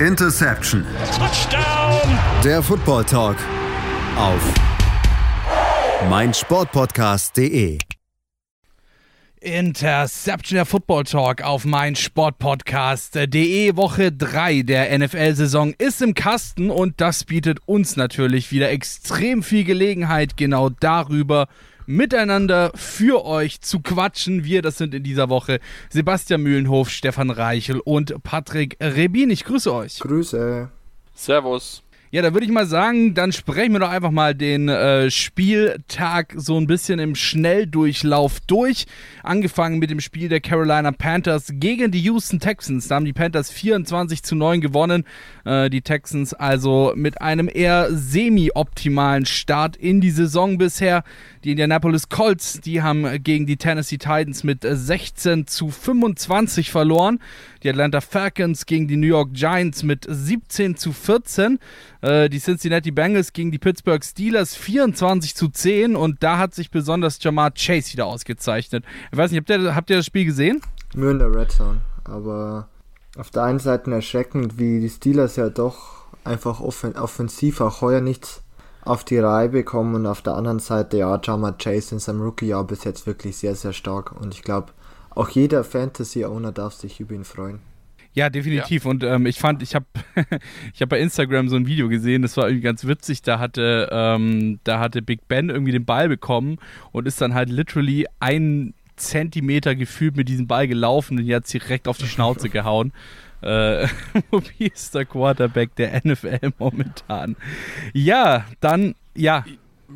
Interception. Touchdown. Der Football Talk auf meinsportpodcast.de. Interception der Football Talk auf meinsportpodcast.de. Woche 3 der NFL-Saison ist im Kasten und das bietet uns natürlich wieder extrem viel Gelegenheit, genau darüber miteinander für euch zu quatschen. Wir, das sind in dieser Woche Sebastian Mühlenhof, Stefan Reichel und Patrick Rebin. Ich grüße euch. Grüße. Servus. Ja, da würde ich mal sagen, dann sprechen wir doch einfach mal den äh, Spieltag so ein bisschen im Schnelldurchlauf durch. Angefangen mit dem Spiel der Carolina Panthers gegen die Houston Texans. Da haben die Panthers 24 zu 9 gewonnen. Äh, die Texans also mit einem eher semi-optimalen Start in die Saison bisher. Die Indianapolis Colts, die haben gegen die Tennessee Titans mit 16 zu 25 verloren. Die Atlanta Falcons gegen die New York Giants mit 17 zu 14. Äh, die Cincinnati Bengals gegen die Pittsburgh Steelers 24 zu 10. Und da hat sich besonders Jamar Chase wieder ausgezeichnet. Ich weiß nicht, habt ihr, habt ihr das Spiel gesehen? Nur in der Red Zone. Aber auf der einen Seite erschreckend, wie die Steelers ja doch einfach offen offensiv auch heuer nichts auf die Reihe bekommen und auf der anderen Seite, ja, Jamar Chase in seinem Rookie-Jahr bis jetzt wirklich sehr, sehr stark und ich glaube, auch jeder Fantasy-Owner darf sich über ihn freuen. Ja, definitiv. Ja. Und ähm, ich fand, ich habe ich hab bei Instagram so ein Video gesehen, das war irgendwie ganz witzig. Da hatte, ähm, da hatte Big Ben irgendwie den Ball bekommen und ist dann halt literally ein Zentimeter gefühlt mit diesem Ball gelaufen und jetzt direkt auf die Schnauze gehauen äh, mobilster Quarterback der NFL momentan. Ja, dann, ja.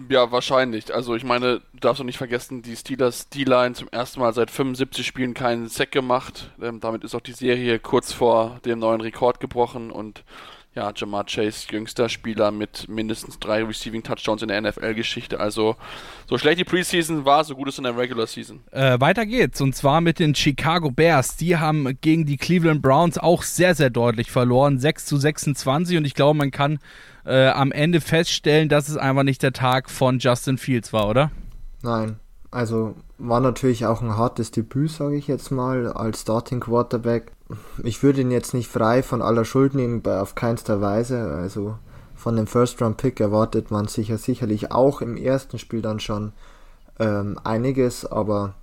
Ja, wahrscheinlich. Also ich meine, du darfst auch nicht vergessen, die Steelers D-Line zum ersten Mal seit 75 Spielen keinen Sack gemacht. Ähm, damit ist auch die Serie kurz vor dem neuen Rekord gebrochen und ja, Jamar Chase, jüngster Spieler mit mindestens drei Receiving Touchdowns in der NFL-Geschichte. Also, so schlecht die Preseason war, so gut ist in der Regular Season. Äh, weiter geht's. Und zwar mit den Chicago Bears. Die haben gegen die Cleveland Browns auch sehr, sehr deutlich verloren. 6 zu 26. Und ich glaube, man kann äh, am Ende feststellen, dass es einfach nicht der Tag von Justin Fields war, oder? Nein. Also war natürlich auch ein hartes Debüt, sage ich jetzt mal, als Starting Quarterback ich würde ihn jetzt nicht frei von aller Schuld nehmen, auf keinster Weise. Also von dem First-Round-Pick erwartet man sicher sicherlich auch im ersten Spiel dann schon ähm, einiges, aber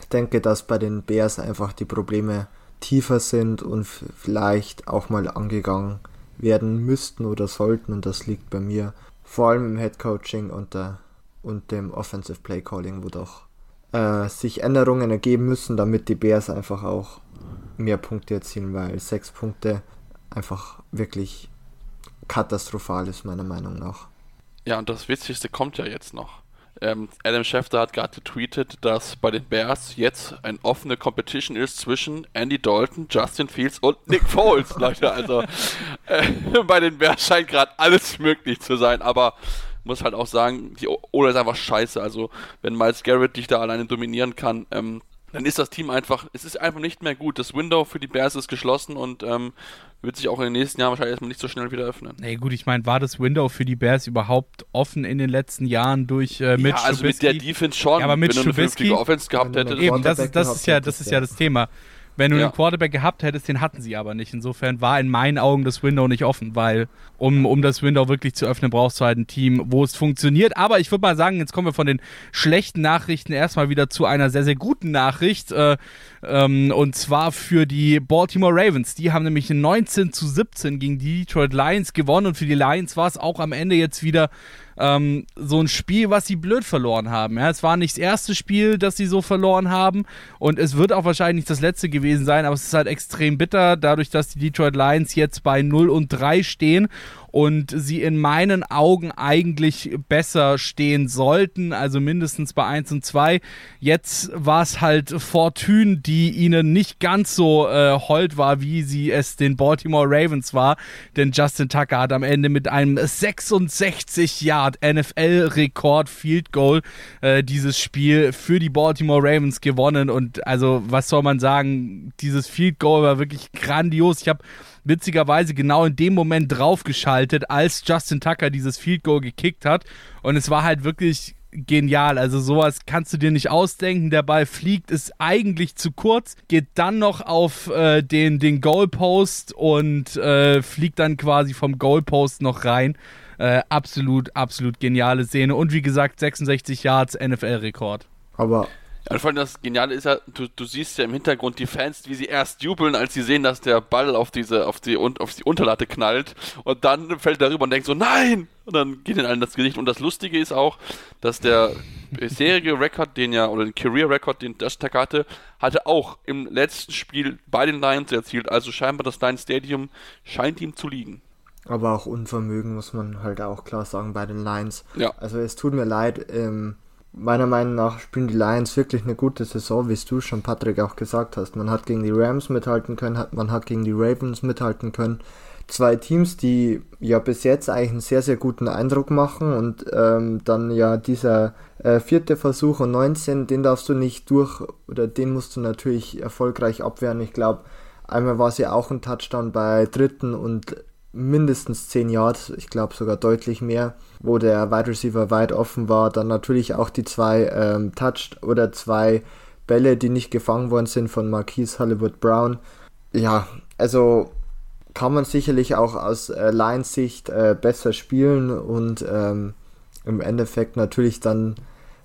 ich denke, dass bei den Bears einfach die Probleme tiefer sind und vielleicht auch mal angegangen werden müssten oder sollten und das liegt bei mir vor allem im Head Coaching und, der, und dem Offensive Play Calling, wo doch äh, sich Änderungen ergeben müssen, damit die Bears einfach auch mehr Punkte erzielen, weil sechs Punkte einfach wirklich katastrophal ist, meiner Meinung nach. Ja, und das Witzigste kommt ja jetzt noch. Ähm, Adam Schefter hat gerade getweetet, dass bei den Bears jetzt eine offene Competition ist zwischen Andy Dalton, Justin Fields und Nick Foles, Leute. Also äh, bei den Bears scheint gerade alles möglich zu sein, aber muss halt auch sagen, die Ola ist einfach scheiße. Also wenn Miles Garrett dich da alleine dominieren kann, ähm, dann ist das Team einfach, es ist einfach nicht mehr gut. Das Window für die Bears ist geschlossen und ähm, wird sich auch in den nächsten Jahren wahrscheinlich erstmal nicht so schnell wieder öffnen. Nee, gut, ich meine, war das Window für die Bears überhaupt offen in den letzten Jahren durch äh, Mitch Ja, also Trubisky? mit der Defense schon. Ja, aber mit Trubisky, Offense gehabt hätte. Eben, das das ist ja, das ist ja das Thema. Wenn du ja. einen Quarterback gehabt hättest, den hatten sie aber nicht. Insofern war in meinen Augen das Window nicht offen, weil um, um das Window wirklich zu öffnen, brauchst du halt ein Team, wo es funktioniert. Aber ich würde mal sagen, jetzt kommen wir von den schlechten Nachrichten erstmal wieder zu einer sehr, sehr guten Nachricht. Äh, ähm, und zwar für die Baltimore Ravens. Die haben nämlich 19 zu 17 gegen die Detroit Lions gewonnen. Und für die Lions war es auch am Ende jetzt wieder ähm, so ein Spiel, was sie blöd verloren haben. Ja, es war nicht das erste Spiel, das sie so verloren haben und es wird auch wahrscheinlich nicht das letzte gewesen sein, aber es ist halt extrem bitter, dadurch, dass die Detroit Lions jetzt bei 0 und 3 stehen und sie in meinen Augen eigentlich besser stehen sollten, also mindestens bei 1 und 2. Jetzt war es halt Fortune, die ihnen nicht ganz so äh, hold war, wie sie es den Baltimore Ravens war, denn Justin Tucker hat am Ende mit einem 66 Yard NFL-Rekord Field Goal äh, dieses Spiel für die Baltimore Ravens gewonnen und also was soll man sagen, dieses Field Goal war wirklich grandios. Ich habe witzigerweise genau in dem Moment draufgeschaltet, als Justin Tucker dieses Field Goal gekickt hat. Und es war halt wirklich genial. Also sowas kannst du dir nicht ausdenken. Der Ball fliegt, ist eigentlich zu kurz, geht dann noch auf äh, den, den Goalpost und äh, fliegt dann quasi vom Goalpost noch rein. Äh, absolut, absolut geniale Szene. Und wie gesagt, 66 Yards NFL-Rekord. Aber ja, vor allem das Geniale ist ja, du, du siehst ja im Hintergrund die Fans, wie sie erst jubeln, als sie sehen, dass der Ball auf diese, auf die, auf die Unterlatte knallt und dann fällt er rüber und denkt so, nein! Und dann geht ihnen allen das Gesicht. Und das Lustige ist auch, dass der bisherige Rekord, den ja, oder den Career-Rekord, den das Tag hatte, hatte auch im letzten Spiel bei den Lions erzielt. Also scheinbar das Lions Stadium scheint ihm zu liegen. Aber auch Unvermögen muss man halt auch klar sagen bei den Lions. Ja. Also es tut mir leid, ähm, meiner Meinung nach spielen die Lions wirklich eine gute Saison, wie du schon, Patrick, auch gesagt hast. Man hat gegen die Rams mithalten können, hat, man hat gegen die Ravens mithalten können. Zwei Teams, die ja bis jetzt eigentlich einen sehr, sehr guten Eindruck machen und ähm, dann ja dieser äh, vierte Versuch und 19, den darfst du nicht durch oder den musst du natürlich erfolgreich abwehren. Ich glaube, einmal war es ja auch ein Touchdown bei dritten und mindestens 10 Yards, ich glaube sogar deutlich mehr, wo der Wide Receiver weit offen war. Dann natürlich auch die zwei ähm, Touched oder zwei Bälle, die nicht gefangen worden sind von Marquise Hollywood Brown. Ja, also kann man sicherlich auch aus äh, Lions Sicht äh, besser spielen und ähm, im Endeffekt natürlich dann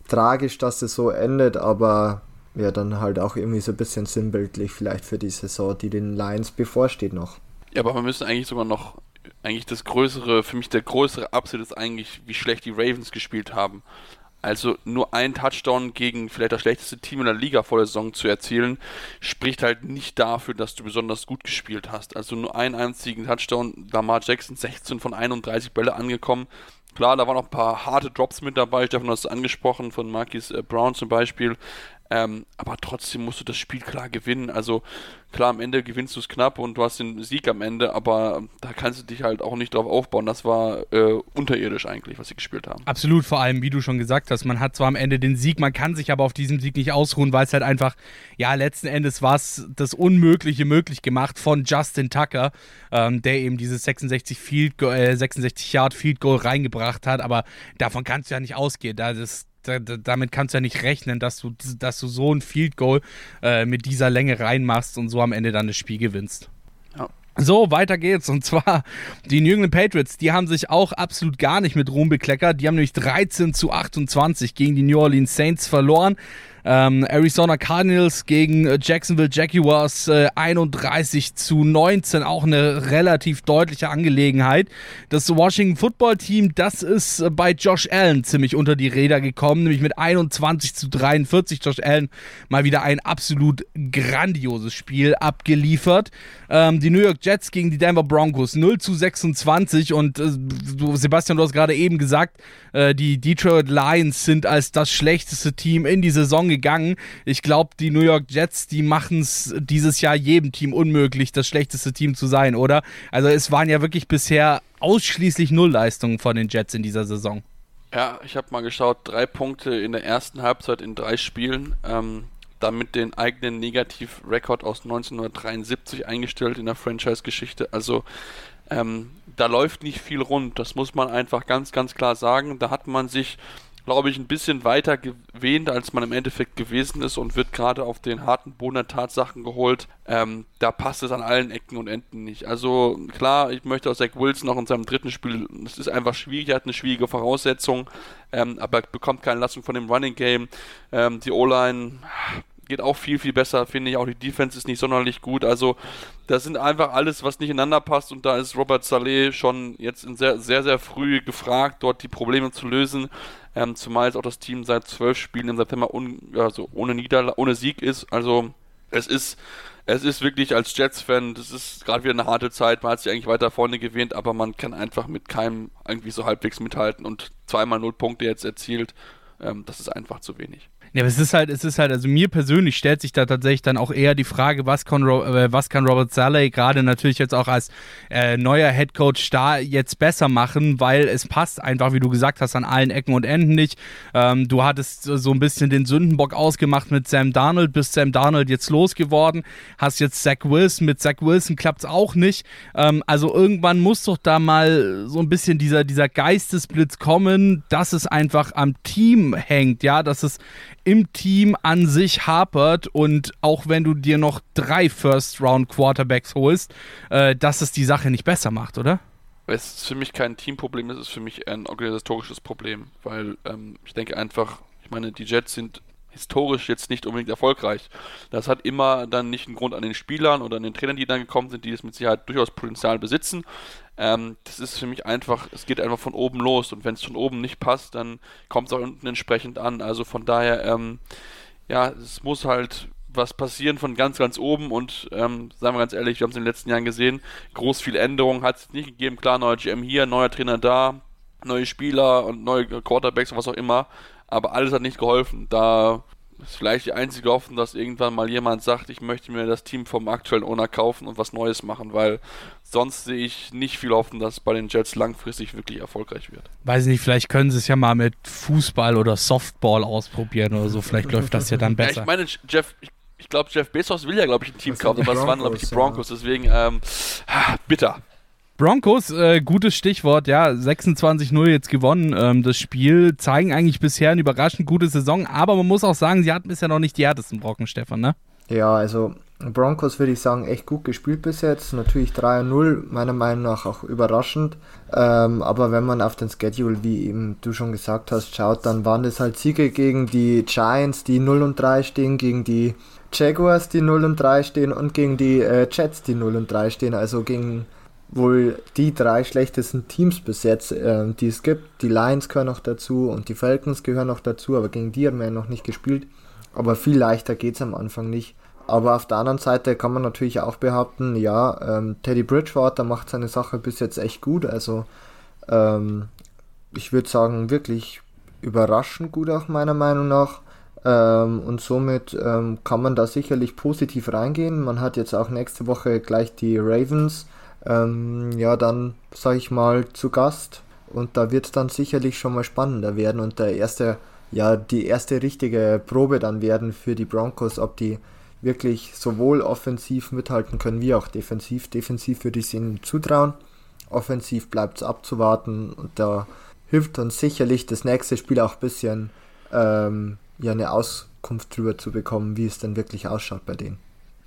tragisch, dass es so endet, aber ja, dann halt auch irgendwie so ein bisschen sinnbildlich vielleicht für die Saison, die den Lions bevorsteht noch. Ja, aber wir müssen eigentlich sogar noch, eigentlich das größere, für mich der größere Upset ist eigentlich, wie schlecht die Ravens gespielt haben. Also nur ein Touchdown gegen vielleicht das schlechteste Team in der Liga vor der Saison zu erzielen, spricht halt nicht dafür, dass du besonders gut gespielt hast. Also nur einen einzigen Touchdown, Lamar Jackson 16 von 31 Bälle angekommen. Klar, da waren noch ein paar harte Drops mit dabei. Stefan hat es angesprochen, von Marquis äh, Brown zum Beispiel. Ähm, aber trotzdem musst du das Spiel klar gewinnen. Also klar, am Ende gewinnst du es knapp und du hast den Sieg am Ende, aber da kannst du dich halt auch nicht drauf aufbauen. Das war äh, unterirdisch eigentlich, was sie gespielt haben. Absolut, vor allem, wie du schon gesagt hast, man hat zwar am Ende den Sieg, man kann sich aber auf diesem Sieg nicht ausruhen, weil es halt einfach, ja, letzten Endes war es das Unmögliche möglich gemacht von Justin Tucker, ähm, der eben dieses 66 Field, äh, 66 Yard Field Goal reingebracht hat, aber davon kannst du ja nicht ausgehen. Da das, da, da, damit kannst du ja nicht rechnen, dass du, dass du so ein Field Goal äh, mit dieser Länge reinmachst und so am Ende dann das Spiel gewinnst. Ja. So, weiter geht's. Und zwar die New England Patriots, die haben sich auch absolut gar nicht mit Ruhm bekleckert. Die haben nämlich 13 zu 28 gegen die New Orleans Saints verloren. Ähm, Arizona Cardinals gegen äh, Jacksonville Jaguars äh, 31 zu 19, auch eine relativ deutliche Angelegenheit. Das Washington Football Team, das ist äh, bei Josh Allen ziemlich unter die Räder gekommen, nämlich mit 21 zu 43. Josh Allen mal wieder ein absolut grandioses Spiel abgeliefert. Ähm, die New York Jets gegen die Denver Broncos 0 zu 26 und äh, Sebastian, du hast gerade eben gesagt, äh, die Detroit Lions sind als das schlechteste Team in die Saison gegangen. Ich glaube, die New York Jets, die machen es dieses Jahr jedem Team unmöglich, das schlechteste Team zu sein, oder? Also es waren ja wirklich bisher ausschließlich Nullleistungen von den Jets in dieser Saison. Ja, ich habe mal geschaut, drei Punkte in der ersten Halbzeit in drei Spielen. Ähm, damit den eigenen Negativrekord aus 1973 eingestellt in der Franchise-Geschichte. Also ähm, da läuft nicht viel rund, das muss man einfach ganz, ganz klar sagen. Da hat man sich glaube ich, ein bisschen weiter gewähnt, als man im Endeffekt gewesen ist und wird gerade auf den harten Boden der Tatsachen geholt. Ähm, da passt es an allen Ecken und Enden nicht. Also klar, ich möchte auch Zach Wilson noch in seinem dritten Spiel, es ist einfach schwierig, er hat eine schwierige Voraussetzung, ähm, aber er bekommt keine Lassung von dem Running Game. Ähm, die O-Line geht auch viel, viel besser, finde ich. Auch die Defense ist nicht sonderlich gut. Also, das sind einfach alles, was nicht ineinander passt. Und da ist Robert Saleh schon jetzt sehr, sehr, sehr früh gefragt, dort die Probleme zu lösen. Ähm, zumal jetzt auch das Team seit zwölf Spielen im September un, also ohne, Niederla ohne Sieg ist. Also, es ist es ist wirklich als Jets-Fan, das ist gerade wieder eine harte Zeit, man hat sich eigentlich weiter vorne gewähnt, aber man kann einfach mit keinem irgendwie so halbwegs mithalten und zweimal null Punkte jetzt erzielt, ähm, das ist einfach zu wenig. Ja, aber es ist halt, es ist halt, also mir persönlich stellt sich da tatsächlich dann auch eher die Frage, was kann, äh, was kann Robert Saleh gerade natürlich jetzt auch als äh, neuer Headcoach da jetzt besser machen, weil es passt einfach, wie du gesagt hast, an allen Ecken und Enden nicht. Ähm, du hattest so ein bisschen den Sündenbock ausgemacht mit Sam Darnold, bist Sam Darnold jetzt losgeworden, hast jetzt Zach Wilson, mit Zach Wilson klappt es auch nicht. Ähm, also irgendwann muss doch da mal so ein bisschen dieser, dieser Geistesblitz kommen, dass es einfach am Team hängt, ja, dass es im Team an sich hapert und auch wenn du dir noch drei First-Round-Quarterbacks holst, äh, dass es die Sache nicht besser macht, oder? Es ist für mich kein Teamproblem, es ist für mich ein organisatorisches Problem, weil ähm, ich denke einfach, ich meine, die Jets sind historisch jetzt nicht unbedingt erfolgreich. Das hat immer dann nicht einen Grund an den Spielern oder an den Trainern, die dann gekommen sind, die es mit Sicherheit durchaus Potenzial besitzen. Ähm, das ist für mich einfach, es geht einfach von oben los und wenn es von oben nicht passt, dann kommt es auch unten entsprechend an. Also von daher, ähm, ja, es muss halt was passieren von ganz, ganz oben und ähm, sagen wir ganz ehrlich, wir haben es in den letzten Jahren gesehen, groß viel Änderungen hat es nicht gegeben. Klar, neuer GM hier, neuer Trainer da, neue Spieler und neue Quarterbacks und was auch immer aber alles hat nicht geholfen. Da ist vielleicht die einzige Hoffnung, dass irgendwann mal jemand sagt, ich möchte mir das Team vom aktuellen Owner kaufen und was Neues machen, weil sonst sehe ich nicht viel Hoffnung, dass es bei den Jets langfristig wirklich erfolgreich wird. Weiß nicht, vielleicht können sie es ja mal mit Fußball oder Softball ausprobieren oder so. Vielleicht läuft das ja dann besser. Ja, ich meine, Jeff, ich, ich glaube, Jeff Bezos will ja, glaube ich, ein Team kaufen, aber es waren, glaube ich, die Broncos. Ja. Deswegen, ähm, bitter. Broncos, äh, gutes Stichwort, ja, 26-0 jetzt gewonnen. Ähm, das Spiel zeigen eigentlich bisher eine überraschend gute Saison, aber man muss auch sagen, sie hatten bisher noch nicht die härtesten Brocken, Stefan, ne? Ja, also Broncos würde ich sagen, echt gut gespielt bis jetzt. Natürlich 3-0, meiner Meinung nach auch überraschend. Ähm, aber wenn man auf den Schedule, wie eben du schon gesagt hast, schaut, dann waren das halt Siege gegen die Giants, die 0 und 3 stehen, gegen die Jaguars, die 0 und 3 stehen und gegen die äh, Jets, die 0 und 3 stehen. Also gegen wohl die drei schlechtesten Teams bis jetzt, äh, die es gibt. Die Lions gehören noch dazu und die Falcons gehören noch dazu, aber gegen die haben wir ja noch nicht gespielt. Aber viel leichter geht es am Anfang nicht. Aber auf der anderen Seite kann man natürlich auch behaupten, ja, ähm, Teddy Bridgewater macht seine Sache bis jetzt echt gut. Also ähm, ich würde sagen, wirklich überraschend gut auch meiner Meinung nach. Ähm, und somit ähm, kann man da sicherlich positiv reingehen. Man hat jetzt auch nächste Woche gleich die Ravens ähm, ja, dann sage ich mal zu Gast und da wird es dann sicherlich schon mal spannender werden und der erste, ja, die erste richtige Probe dann werden für die Broncos, ob die wirklich sowohl offensiv mithalten können wie auch defensiv. Defensiv würde ich es ihnen zutrauen. Offensiv bleibt es abzuwarten und da hilft uns sicherlich das nächste Spiel auch ein bisschen ähm, ja, eine Auskunft drüber zu bekommen, wie es denn wirklich ausschaut bei denen.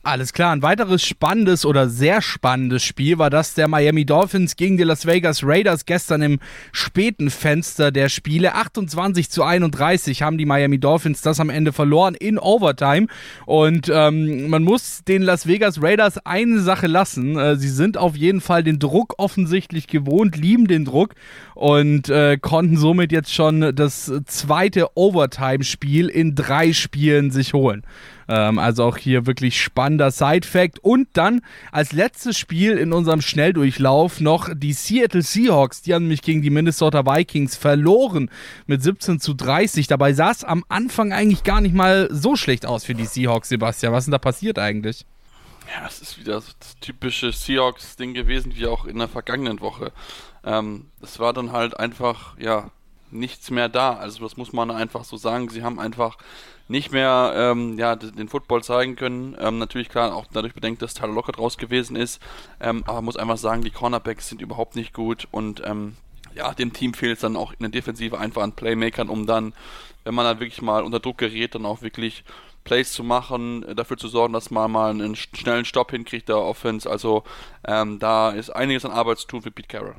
Alles klar, ein weiteres spannendes oder sehr spannendes Spiel war das der Miami Dolphins gegen die Las Vegas Raiders gestern im späten Fenster der Spiele. 28 zu 31 haben die Miami Dolphins das am Ende verloren in Overtime. Und ähm, man muss den Las Vegas Raiders eine Sache lassen. Äh, sie sind auf jeden Fall den Druck offensichtlich gewohnt, lieben den Druck und äh, konnten somit jetzt schon das zweite Overtime-Spiel in drei Spielen sich holen. Ähm, also auch hier wirklich spannender Side-Fact. Und dann als letztes Spiel in unserem Schnelldurchlauf noch die Seattle Seahawks. Die haben nämlich gegen die Minnesota Vikings verloren mit 17 zu 30. Dabei sah es am Anfang eigentlich gar nicht mal so schlecht aus für die Seahawks, Sebastian. Was ist denn da passiert eigentlich? Ja, es ist wieder das typische Seahawks-Ding gewesen, wie auch in der vergangenen Woche. Ähm, es war dann halt einfach, ja, nichts mehr da. Also das muss man einfach so sagen. Sie haben einfach nicht mehr ähm, ja, den Football zeigen können. Ähm, natürlich klar, auch dadurch bedenkt, dass Tyler Lockett raus gewesen ist. Ähm, aber muss einfach sagen, die Cornerbacks sind überhaupt nicht gut und ähm, ja, dem Team fehlt es dann auch in der Defensive einfach an Playmakern, um dann, wenn man dann wirklich mal unter Druck gerät, dann auch wirklich Plays zu machen, äh, dafür zu sorgen, dass man mal einen schnellen Stopp hinkriegt der Offense. Also ähm, da ist einiges an Arbeit zu tun für Pete Carroll.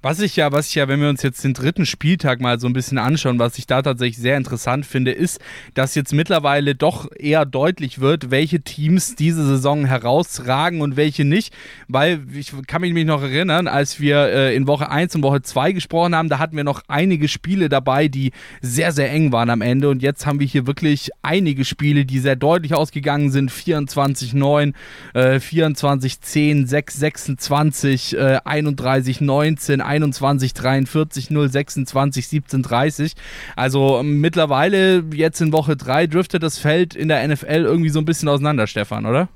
Was ich ja, was ich ja, wenn wir uns jetzt den dritten Spieltag mal so ein bisschen anschauen, was ich da tatsächlich sehr interessant finde, ist, dass jetzt mittlerweile doch eher deutlich wird, welche Teams diese Saison herausragen und welche nicht. Weil ich kann mich noch erinnern, als wir äh, in Woche 1 und Woche 2 gesprochen haben, da hatten wir noch einige Spiele dabei, die sehr, sehr eng waren am Ende. Und jetzt haben wir hier wirklich einige Spiele, die sehr deutlich ausgegangen sind. 24-9, äh, 24-10, 6-26, äh, 31-19, 21, 43, 0, 26, 17, 30. Also ähm, mittlerweile jetzt in Woche 3 driftet das Feld in der NFL irgendwie so ein bisschen auseinander, Stefan, oder?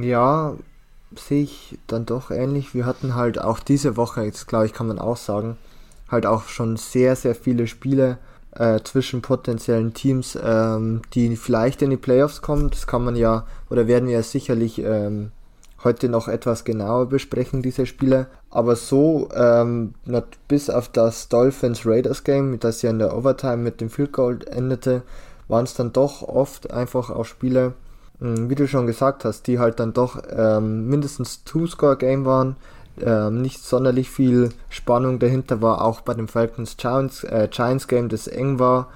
Ja, sehe ich dann doch ähnlich. Wir hatten halt auch diese Woche, jetzt glaube ich, kann man auch sagen, halt auch schon sehr, sehr viele Spiele äh, zwischen potenziellen Teams, ähm, die vielleicht in die Playoffs kommen. Das kann man ja, oder werden wir ja sicherlich ähm, heute noch etwas genauer besprechen, diese Spiele. Aber so, ähm, bis auf das Dolphins-Raiders-Game, das ja in der Overtime mit dem Field Goal endete, waren es dann doch oft einfach auch Spiele, hm, wie du schon gesagt hast, die halt dann doch ähm, mindestens Two-Score-Game waren, ähm, nicht sonderlich viel Spannung dahinter war, auch bei dem Falcons Giants, äh, Giants Game, das eng war,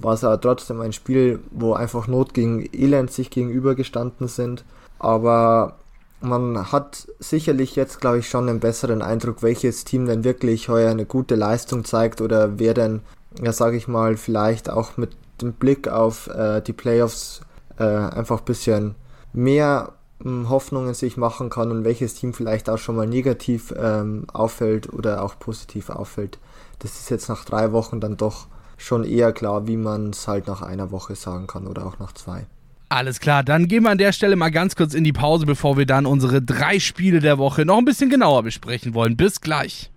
war es aber trotzdem ein Spiel, wo einfach Not gegen Elend sich gegenübergestanden sind. Aber man hat sicherlich jetzt, glaube ich, schon einen besseren Eindruck, welches Team denn wirklich heuer eine gute Leistung zeigt oder wer denn, ja, sage ich mal, vielleicht auch mit dem Blick auf äh, die Playoffs äh, einfach ein bisschen mehr Hoffnungen sich machen kann und welches Team vielleicht auch schon mal negativ ähm, auffällt oder auch positiv auffällt. Das ist jetzt nach drei Wochen dann doch schon eher klar, wie man es halt nach einer Woche sagen kann oder auch nach zwei. Alles klar, dann gehen wir an der Stelle mal ganz kurz in die Pause, bevor wir dann unsere drei Spiele der Woche noch ein bisschen genauer besprechen wollen. Bis gleich.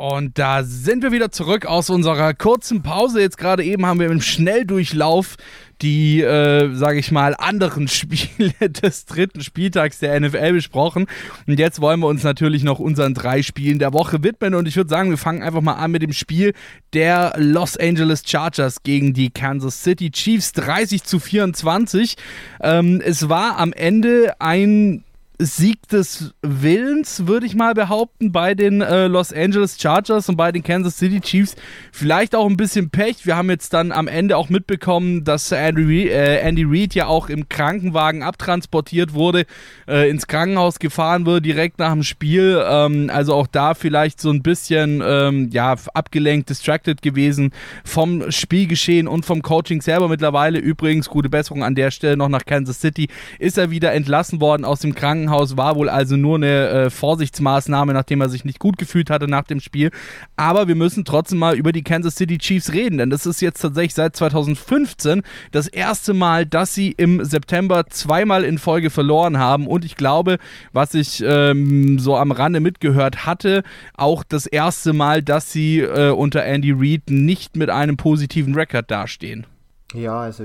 Und da sind wir wieder zurück aus unserer kurzen Pause. Jetzt gerade eben haben wir im Schnelldurchlauf die, äh, sage ich mal, anderen Spiele des dritten Spieltags der NFL besprochen. Und jetzt wollen wir uns natürlich noch unseren drei Spielen der Woche widmen. Und ich würde sagen, wir fangen einfach mal an mit dem Spiel der Los Angeles Chargers gegen die Kansas City Chiefs 30 zu 24. Ähm, es war am Ende ein Sieg des Willens, würde ich mal behaupten, bei den äh, Los Angeles Chargers und bei den Kansas City Chiefs. Vielleicht auch ein bisschen Pech. Wir haben jetzt dann am Ende auch mitbekommen, dass Andy, äh, Andy Reid ja auch im Krankenwagen abtransportiert wurde, äh, ins Krankenhaus gefahren wurde, direkt nach dem Spiel. Ähm, also auch da vielleicht so ein bisschen ähm, ja, abgelenkt, distracted gewesen vom Spielgeschehen und vom Coaching selber mittlerweile. Übrigens, gute Besserung an der Stelle noch nach Kansas City. Ist er wieder entlassen worden aus dem Krankenhaus Krankenhaus, war wohl also nur eine äh, Vorsichtsmaßnahme, nachdem er sich nicht gut gefühlt hatte nach dem Spiel. Aber wir müssen trotzdem mal über die Kansas City Chiefs reden, denn das ist jetzt tatsächlich seit 2015 das erste Mal, dass sie im September zweimal in Folge verloren haben. Und ich glaube, was ich ähm, so am Rande mitgehört hatte, auch das erste Mal, dass sie äh, unter Andy Reid nicht mit einem positiven Rekord dastehen. Ja, also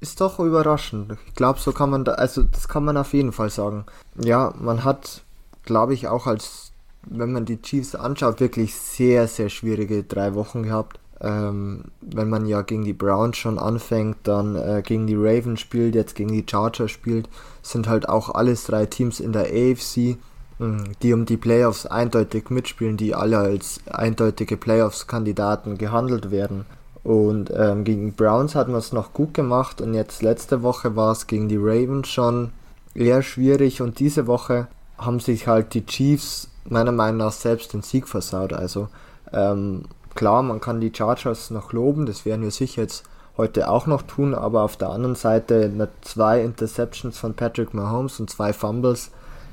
ist doch überraschend. Ich glaube, so kann man da, also das kann man auf jeden Fall sagen. Ja, man hat, glaube ich, auch als, wenn man die Chiefs anschaut, wirklich sehr, sehr schwierige drei Wochen gehabt. Ähm, wenn man ja gegen die Browns schon anfängt, dann äh, gegen die Ravens spielt, jetzt gegen die Chargers spielt, sind halt auch alles drei Teams in der AFC, hm, die um die Playoffs eindeutig mitspielen, die alle als eindeutige Playoffs-Kandidaten gehandelt werden. Und ähm, gegen Browns hatten wir es noch gut gemacht und jetzt letzte Woche war es gegen die Ravens schon eher schwierig und diese Woche haben sich halt die Chiefs meiner Meinung nach selbst den Sieg versaut. Also ähm, klar, man kann die Chargers noch loben, das werden wir sicher jetzt heute auch noch tun, aber auf der anderen Seite zwei Interceptions von Patrick Mahomes und zwei Fumbles,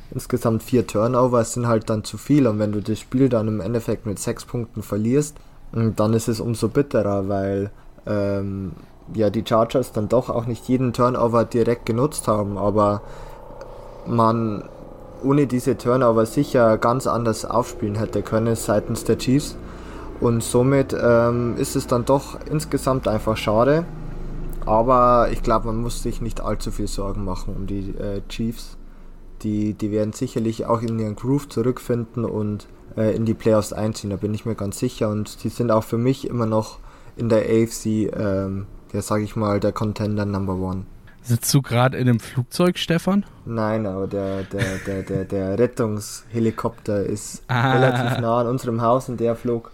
insgesamt vier Turnovers sind halt dann zu viel und wenn du das Spiel dann im Endeffekt mit sechs Punkten verlierst, und dann ist es umso bitterer, weil ähm, ja die Chargers dann doch auch nicht jeden Turnover direkt genutzt haben, aber man ohne diese Turnover sicher ganz anders aufspielen hätte können seitens der Chiefs. Und somit ähm, ist es dann doch insgesamt einfach schade. Aber ich glaube, man muss sich nicht allzu viel Sorgen machen um die äh, Chiefs. Die, die werden sicherlich auch in ihren Groove zurückfinden und äh, in die Playoffs einziehen, da bin ich mir ganz sicher. Und die sind auch für mich immer noch in der AFC, ähm, ja, sage ich mal, der Contender Number One. Sitzt du gerade in einem Flugzeug, Stefan? Nein, aber der, der, der, der, der Rettungshelikopter ist ah. relativ nah an unserem Haus und der flog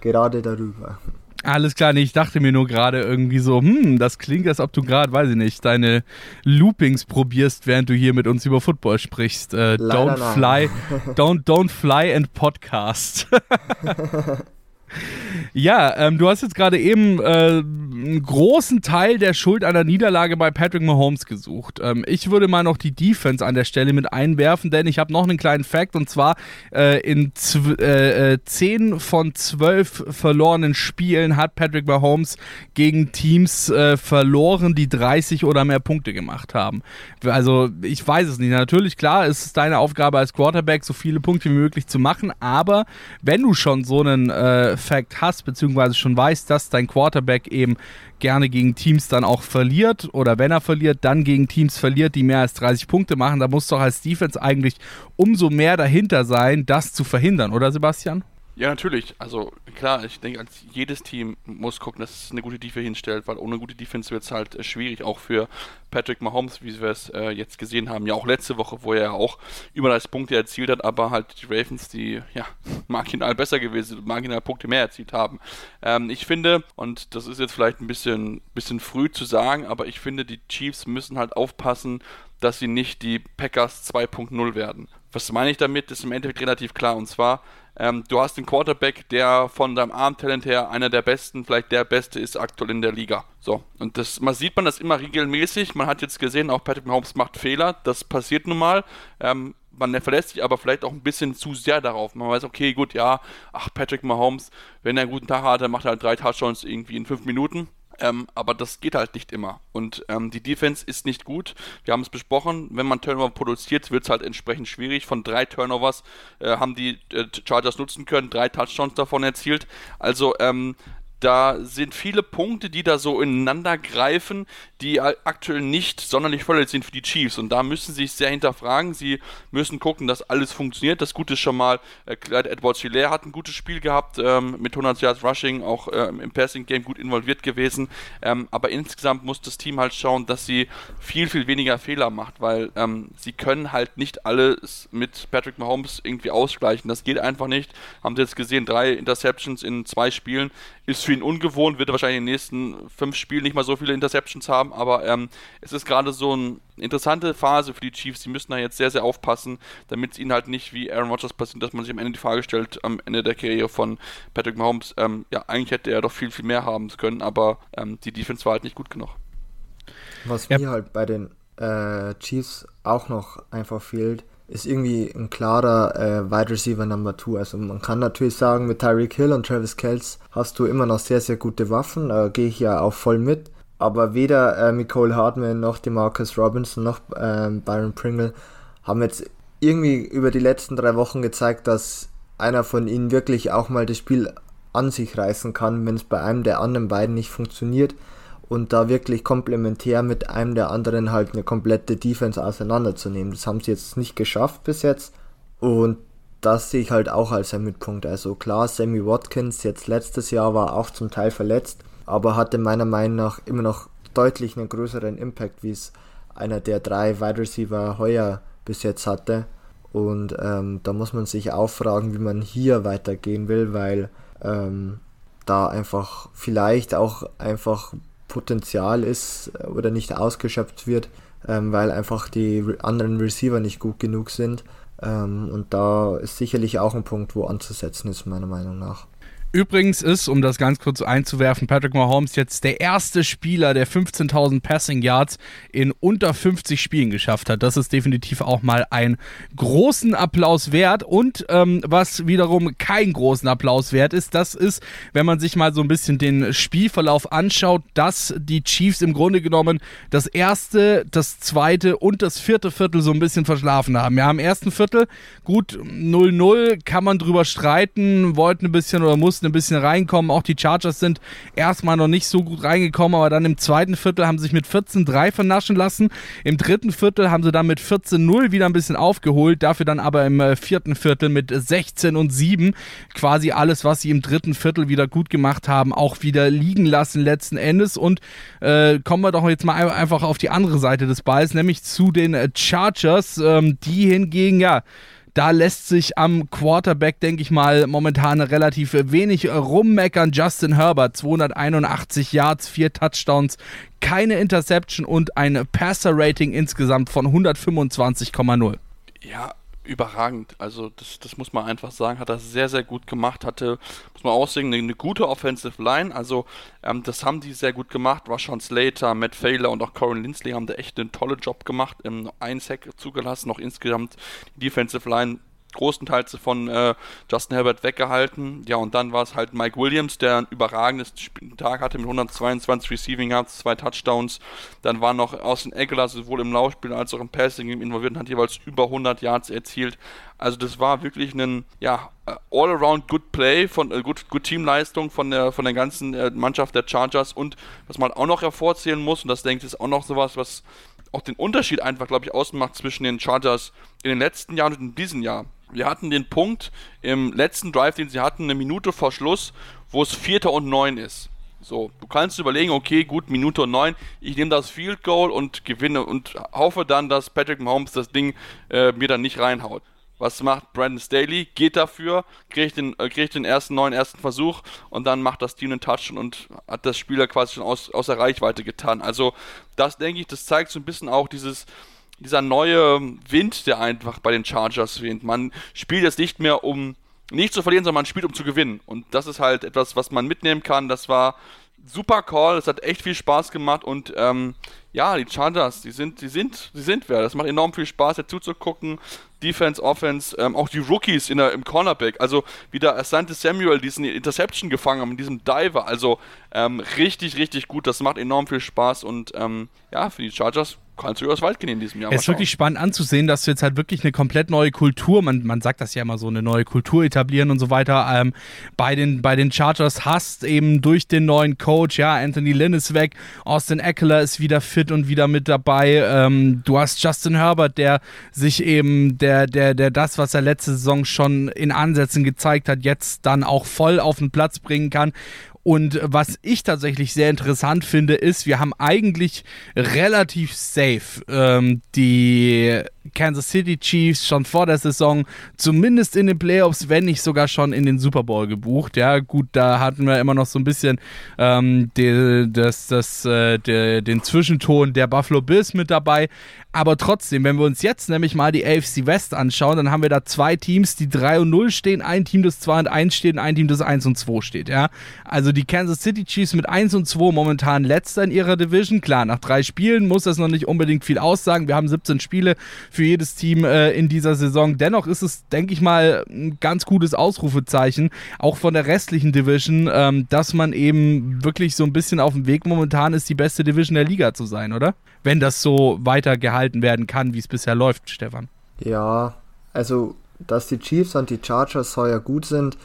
gerade darüber. Alles klar, nee, ich dachte mir nur gerade irgendwie so, hm, das klingt, als ob du gerade, weiß ich nicht, deine Loopings probierst, während du hier mit uns über Football sprichst. Äh, don't nein. fly, don't, don't fly and podcast. Ja, ähm, du hast jetzt gerade eben äh, einen großen Teil der Schuld einer Niederlage bei Patrick Mahomes gesucht. Ähm, ich würde mal noch die Defense an der Stelle mit einwerfen, denn ich habe noch einen kleinen Fact und zwar äh, in äh, 10 äh, von 12 verlorenen Spielen hat Patrick Mahomes gegen Teams äh, verloren, die 30 oder mehr Punkte gemacht haben. Also ich weiß es nicht. Natürlich, klar, ist es deine Aufgabe als Quarterback, so viele Punkte wie möglich zu machen, aber wenn du schon so einen äh, Fact hast, beziehungsweise schon weißt, dass dein Quarterback eben gerne gegen Teams dann auch verliert oder wenn er verliert, dann gegen Teams verliert, die mehr als 30 Punkte machen, da muss doch als Defense eigentlich umso mehr dahinter sein, das zu verhindern, oder Sebastian? Ja, natürlich. Also klar, ich denke, als jedes Team muss gucken, dass es eine gute Defense hinstellt, weil ohne gute Defense wird es halt äh, schwierig, auch für Patrick Mahomes, wie wir es äh, jetzt gesehen haben. Ja, auch letzte Woche, wo er ja auch über 30 Punkte erzielt hat, aber halt die Ravens, die ja marginal besser gewesen sind, marginal Punkte mehr erzielt haben. Ähm, ich finde, und das ist jetzt vielleicht ein bisschen, bisschen früh zu sagen, aber ich finde, die Chiefs müssen halt aufpassen, dass sie nicht die Packers 2.0 werden. Was meine ich damit? Ist im Endeffekt relativ klar. Und zwar, ähm, du hast den Quarterback, der von deinem Armtalent her einer der besten, vielleicht der beste ist aktuell in der Liga. So, und das man sieht man das immer regelmäßig. Man hat jetzt gesehen, auch Patrick Mahomes macht Fehler. Das passiert nun mal. Ähm, man verlässt sich aber vielleicht auch ein bisschen zu sehr darauf. Man weiß, okay, gut, ja, ach, Patrick Mahomes, wenn er einen guten Tag hat, dann macht er halt drei Touchdowns irgendwie in fünf Minuten. Ähm, aber das geht halt nicht immer. Und ähm, die Defense ist nicht gut. Wir haben es besprochen. Wenn man Turnover produziert, wird es halt entsprechend schwierig. Von drei Turnovers äh, haben die äh, Chargers nutzen können, drei Touchdowns davon erzielt. Also ähm, da sind viele Punkte, die da so ineinander greifen, die aktuell nicht sonderlich förderlich sind für die Chiefs. Und da müssen sie sich sehr hinterfragen. Sie müssen gucken, dass alles funktioniert. Das Gute ist schon mal, äh, Clyde Edwards Hilaire hat ein gutes Spiel gehabt, ähm, mit 100 Yards Rushing, auch ähm, im Passing Game gut involviert gewesen. Ähm, aber insgesamt muss das Team halt schauen, dass sie viel, viel weniger Fehler macht, weil ähm, sie können halt nicht alles mit Patrick Mahomes irgendwie ausgleichen. Das geht einfach nicht. Haben sie jetzt gesehen, drei Interceptions in zwei Spielen ist für ihn ungewohnt, wird er wahrscheinlich in den nächsten fünf Spielen nicht mal so viele Interceptions haben, aber ähm, es ist gerade so eine interessante Phase für die Chiefs. Die müssen da jetzt sehr, sehr aufpassen, damit es ihnen halt nicht wie Aaron Rodgers passiert, dass man sich am Ende die Frage stellt, am Ende der Karriere von Patrick Mahomes, ähm, ja, eigentlich hätte er doch viel, viel mehr haben können, aber ähm, die Defense war halt nicht gut genug. Was ja. mir halt bei den äh, Chiefs auch noch einfach fehlt, ist irgendwie ein klarer äh, Wide Receiver Number 2. Also man kann natürlich sagen, mit Tyreek Hill und Travis Kells hast du immer noch sehr, sehr gute Waffen. Da gehe ich ja auch voll mit. Aber weder äh, Nicole Hartman noch Demarcus Robinson noch äh, Byron Pringle haben jetzt irgendwie über die letzten drei Wochen gezeigt, dass einer von ihnen wirklich auch mal das Spiel an sich reißen kann, wenn es bei einem der anderen beiden nicht funktioniert und da wirklich komplementär mit einem der anderen halt eine komplette Defense auseinanderzunehmen. Das haben sie jetzt nicht geschafft bis jetzt und das sehe ich halt auch als ein Mitpunkt. Also klar, Sammy Watkins jetzt letztes Jahr war auch zum Teil verletzt, aber hatte meiner Meinung nach immer noch deutlich einen größeren Impact, wie es einer der drei Wide Receiver heuer bis jetzt hatte. Und ähm, da muss man sich auch fragen, wie man hier weitergehen will, weil ähm, da einfach vielleicht auch einfach Potenzial ist äh, oder nicht ausgeschöpft wird, ähm, weil einfach die anderen Receiver nicht gut genug sind. Ähm, und da ist sicherlich auch ein Punkt, wo anzusetzen ist, meiner Meinung nach. Übrigens ist, um das ganz kurz einzuwerfen, Patrick Mahomes jetzt der erste Spieler, der 15.000 Passing Yards in unter 50 Spielen geschafft hat. Das ist definitiv auch mal einen großen Applaus wert. Und ähm, was wiederum keinen großen Applaus wert ist, das ist, wenn man sich mal so ein bisschen den Spielverlauf anschaut, dass die Chiefs im Grunde genommen das erste, das zweite und das vierte Viertel so ein bisschen verschlafen haben. Ja, im ersten Viertel gut 0-0, kann man drüber streiten, wollten ein bisschen oder mussten mussten ein bisschen reinkommen. Auch die Chargers sind erstmal noch nicht so gut reingekommen, aber dann im zweiten Viertel haben sie sich mit 14-3 vernaschen lassen. Im dritten Viertel haben sie dann mit 14-0 wieder ein bisschen aufgeholt. Dafür dann aber im äh, vierten Viertel mit 16 und 7 quasi alles, was sie im dritten Viertel wieder gut gemacht haben, auch wieder liegen lassen letzten Endes. Und äh, kommen wir doch jetzt mal einfach auf die andere Seite des Balls, nämlich zu den äh, Chargers, ähm, die hingegen ja da lässt sich am Quarterback, denke ich mal, momentan relativ wenig rummeckern. Justin Herbert, 281 Yards, 4 Touchdowns, keine Interception und ein Passer-Rating insgesamt von 125,0. Ja, überragend. Also das, das muss man einfach sagen, hat er sehr, sehr gut gemacht, hatte, muss man aussehen, eine, eine gute Offensive Line. Also ähm, das haben die sehr gut gemacht. Rashawn Slater, Matt Failer und auch Corin Lindsley haben da echt einen tollen Job gemacht. Ähm, einen Sack zugelassen, noch insgesamt die Defensive Line großenteils von äh, Justin Herbert weggehalten. Ja, und dann war es halt Mike Williams, der ein überragendes Tag hatte mit 122 Receiving Yards, zwei Touchdowns. Dann war noch Austin Eckler sowohl im Laufspiel als auch im Passing involviert und hat jeweils über 100 Yards erzielt. Also das war wirklich ein ja, äh, all-around good play von äh, good, good Teamleistung von der von der ganzen äh, Mannschaft der Chargers und was man auch noch hervorzählen muss und das denke ich ist auch noch sowas, was auch den Unterschied einfach glaube ich ausmacht zwischen den Chargers in den letzten Jahren und in diesem Jahr wir hatten den Punkt im letzten Drive, den sie hatten, eine Minute vor Schluss, wo es Vierter und Neun ist. So, du kannst überlegen, okay, gut, Minute und neun, ich nehme das Field Goal und gewinne und hoffe dann, dass Patrick Mahomes das Ding äh, mir dann nicht reinhaut. Was macht Brandon Staley? Geht dafür, kriegt den, äh, kriegt den ersten neuen ersten Versuch und dann macht das Team einen Touch und hat das Spieler quasi schon aus, außer Reichweite getan. Also, das denke ich, das zeigt so ein bisschen auch dieses, dieser neue Wind, der einfach bei den Chargers weht. Man spielt jetzt nicht mehr um nicht zu verlieren, sondern man spielt um zu gewinnen. Und das ist halt etwas, was man mitnehmen kann. Das war super Call, es hat echt viel Spaß gemacht und ähm, ja, die Chargers, die sind, die sind, die sind wer. Das macht enorm viel Spaß, dazu zu gucken. Defense, Offense, ähm, auch die Rookies in der, im Cornerback, also wieder Asante Samuel diesen Interception gefangen haben, mit diesem Diver, also ähm, richtig, richtig gut, das macht enorm viel Spaß und ähm, ja, für die Chargers kannst du übers Wald gehen in diesem Jahr. Es ist wirklich spannend anzusehen, dass du jetzt halt wirklich eine komplett neue Kultur, man, man sagt das ja immer so, eine neue Kultur etablieren und so weiter, ähm, bei, den, bei den Chargers hast, eben durch den neuen Coach, ja, Anthony Lynn ist weg, Austin Eckler ist wieder fit und wieder mit dabei, ähm, du hast Justin Herbert, der sich eben, der, der, der das, was er letzte Saison schon in Ansätzen gezeigt hat, jetzt dann auch voll auf den Platz bringen kann. Und was ich tatsächlich sehr interessant finde, ist, wir haben eigentlich relativ safe ähm, die Kansas City Chiefs schon vor der Saison zumindest in den Playoffs, wenn nicht sogar schon in den Super Bowl gebucht. Ja, gut, da hatten wir immer noch so ein bisschen ähm, die, das, das, äh, die, den Zwischenton der Buffalo Bills mit dabei. Aber trotzdem, wenn wir uns jetzt nämlich mal die AFC West anschauen, dann haben wir da zwei Teams, die 3 und 0 stehen, ein Team, das 2 und 1 steht und ein Team, das 1 und 2 steht. Ja, also die Kansas City Chiefs mit 1 und 2 momentan letzter in ihrer Division. Klar, nach drei Spielen muss das noch nicht unbedingt viel aussagen. Wir haben 17 Spiele für jedes Team äh, in dieser Saison. Dennoch ist es, denke ich mal, ein ganz gutes Ausrufezeichen, auch von der restlichen Division, ähm, dass man eben wirklich so ein bisschen auf dem Weg momentan ist, die beste Division der Liga zu sein, oder? Wenn das so weiter gehalten werden kann, wie es bisher läuft, Stefan. Ja, also, dass die Chiefs und die Chargers heuer gut sind,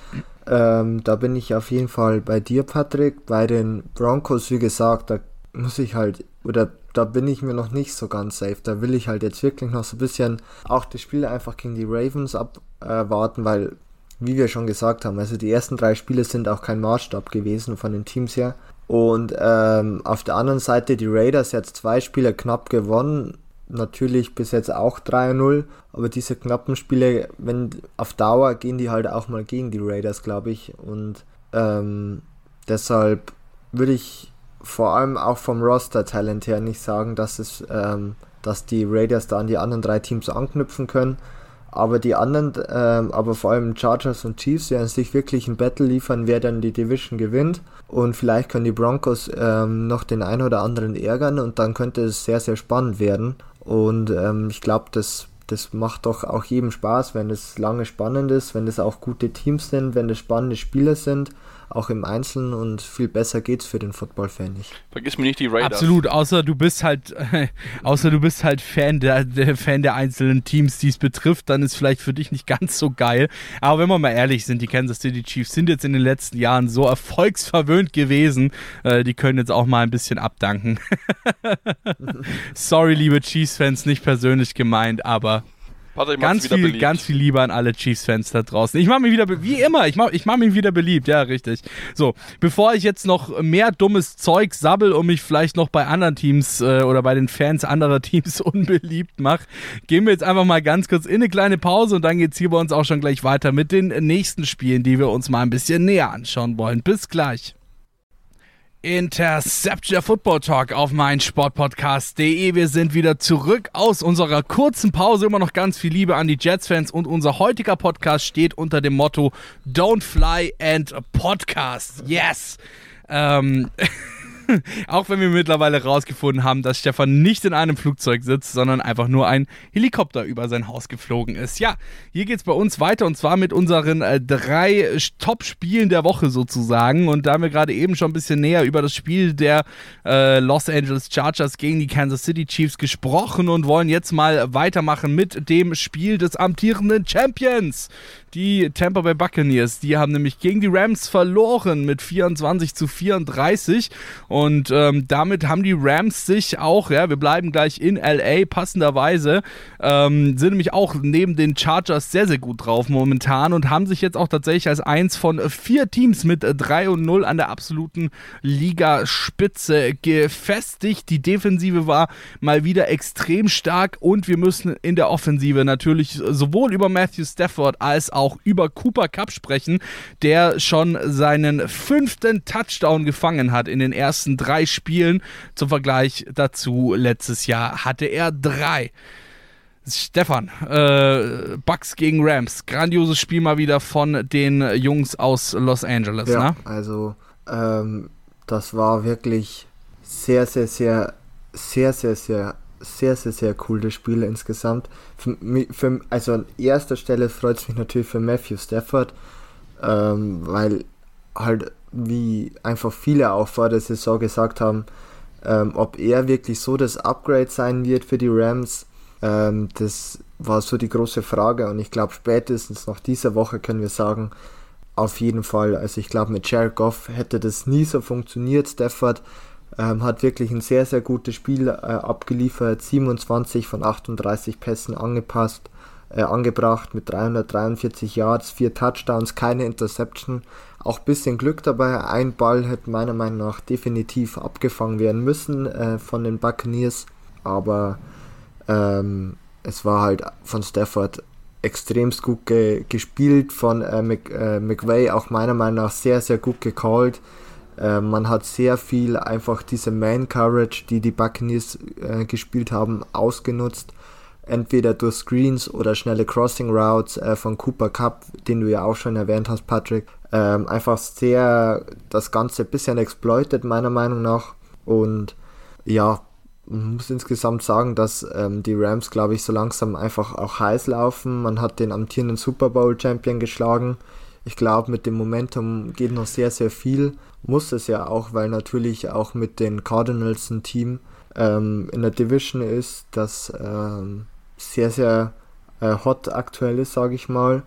ähm, da bin ich auf jeden Fall bei dir, Patrick. Bei den Broncos, wie gesagt, da muss ich halt, oder da bin ich mir noch nicht so ganz safe. Da will ich halt jetzt wirklich noch so ein bisschen auch das Spiel einfach gegen die Ravens abwarten, äh, weil, wie wir schon gesagt haben, also die ersten drei Spiele sind auch kein Maßstab gewesen von den Teams her. Und ähm, auf der anderen Seite die Raiders jetzt zwei Spiele knapp gewonnen. Natürlich bis jetzt auch 3-0, aber diese knappen Spiele, wenn auf Dauer gehen die halt auch mal gegen die Raiders, glaube ich. Und ähm, deshalb würde ich vor allem auch vom Roster-Talent her nicht sagen, dass es, ähm, dass die Raiders da an die anderen drei Teams anknüpfen können. Aber die anderen, ähm, aber vor allem Chargers und Chiefs werden sich wirklich ein Battle liefern, wer dann die Division gewinnt. Und vielleicht können die Broncos ähm, noch den einen oder anderen ärgern und dann könnte es sehr, sehr spannend werden. Und ähm, ich glaube, das, das macht doch auch jedem Spaß, wenn es lange spannend ist, wenn es auch gute Teams sind, wenn es spannende Spieler sind auch im Einzelnen und viel besser geht's für den Football-Fan nicht. Vergiss mir nicht die Raiders. Absolut, außer du bist halt, äh, außer du bist halt Fan der, der, Fan der einzelnen Teams, die es betrifft, dann ist vielleicht für dich nicht ganz so geil. Aber wenn wir mal ehrlich sind, die Kansas City Chiefs sind jetzt in den letzten Jahren so erfolgsverwöhnt gewesen, äh, die können jetzt auch mal ein bisschen abdanken. Sorry, liebe Chiefs-Fans, nicht persönlich gemeint, aber Patrick ganz viel, beliebt. ganz viel Liebe an alle Chiefs-Fans da draußen. Ich mache mich wieder, wie immer, ich mache ich mach mich wieder beliebt, ja, richtig. So, bevor ich jetzt noch mehr dummes Zeug sabbel und mich vielleicht noch bei anderen Teams äh, oder bei den Fans anderer Teams unbeliebt mache, gehen wir jetzt einfach mal ganz kurz in eine kleine Pause und dann geht es hier bei uns auch schon gleich weiter mit den nächsten Spielen, die wir uns mal ein bisschen näher anschauen wollen. Bis gleich. Interception Football Talk auf mein Sportpodcast.de. Wir sind wieder zurück aus unserer kurzen Pause. Immer noch ganz viel Liebe an die Jets-Fans und unser heutiger Podcast steht unter dem Motto Don't Fly and Podcast. Yes! Ähm. Auch wenn wir mittlerweile rausgefunden haben, dass Stefan nicht in einem Flugzeug sitzt, sondern einfach nur ein Helikopter über sein Haus geflogen ist. Ja, hier geht es bei uns weiter und zwar mit unseren äh, drei Top-Spielen der Woche sozusagen. Und da haben wir gerade eben schon ein bisschen näher über das Spiel der äh, Los Angeles Chargers gegen die Kansas City Chiefs gesprochen und wollen jetzt mal weitermachen mit dem Spiel des amtierenden Champions die Tampa Bay Buccaneers. Die haben nämlich gegen die Rams verloren mit 24 zu 34 und ähm, damit haben die Rams sich auch, ja, wir bleiben gleich in LA passenderweise, ähm, sind nämlich auch neben den Chargers sehr, sehr gut drauf momentan und haben sich jetzt auch tatsächlich als eins von vier Teams mit 3 und 0 an der absoluten Ligaspitze gefestigt. Die Defensive war mal wieder extrem stark und wir müssen in der Offensive natürlich sowohl über Matthew Stafford als auch auch über Cooper Cup sprechen, der schon seinen fünften Touchdown gefangen hat in den ersten drei Spielen. Zum Vergleich dazu, letztes Jahr hatte er drei. Stefan, äh, Bucks gegen Rams. Grandioses Spiel mal wieder von den Jungs aus Los Angeles. Ja, ne? also ähm, das war wirklich sehr, sehr, sehr, sehr, sehr, sehr sehr, sehr, sehr coole Spiele insgesamt. Für, für, also an erster Stelle freut es mich natürlich für Matthew Stafford, ähm, weil halt, wie einfach viele auch vor der Saison gesagt haben, ähm, ob er wirklich so das Upgrade sein wird für die Rams, ähm, das war so die große Frage und ich glaube spätestens nach dieser Woche können wir sagen, auf jeden Fall. Also ich glaube mit Jared Goff hätte das nie so funktioniert. Stafford ähm, hat wirklich ein sehr, sehr gutes Spiel äh, abgeliefert. 27 von 38 Pässen angepasst, äh, angebracht mit 343 Yards, 4 Touchdowns, keine Interception. Auch ein bisschen Glück dabei. Ein Ball hätte meiner Meinung nach definitiv abgefangen werden müssen äh, von den Buccaneers. Aber ähm, es war halt von Stafford extremst gut ge gespielt, von äh, Mc, äh, McVay auch meiner Meinung nach sehr, sehr gut gecallt. Äh, man hat sehr viel einfach diese Man-Coverage, die die Buccaneers äh, gespielt haben, ausgenutzt. Entweder durch Screens oder schnelle Crossing Routes äh, von Cooper Cup, den du ja auch schon erwähnt hast, Patrick. Ähm, einfach sehr das Ganze ein bisschen exploited, meiner Meinung nach. Und ja, muss insgesamt sagen, dass ähm, die Rams, glaube ich, so langsam einfach auch heiß laufen. Man hat den amtierenden Super Bowl Champion geschlagen. Ich glaube, mit dem Momentum geht noch sehr, sehr viel muss es ja auch, weil natürlich auch mit den Cardinals ein Team ähm, in der Division ist, das ähm, sehr, sehr äh, hot aktuell ist, sage ich mal.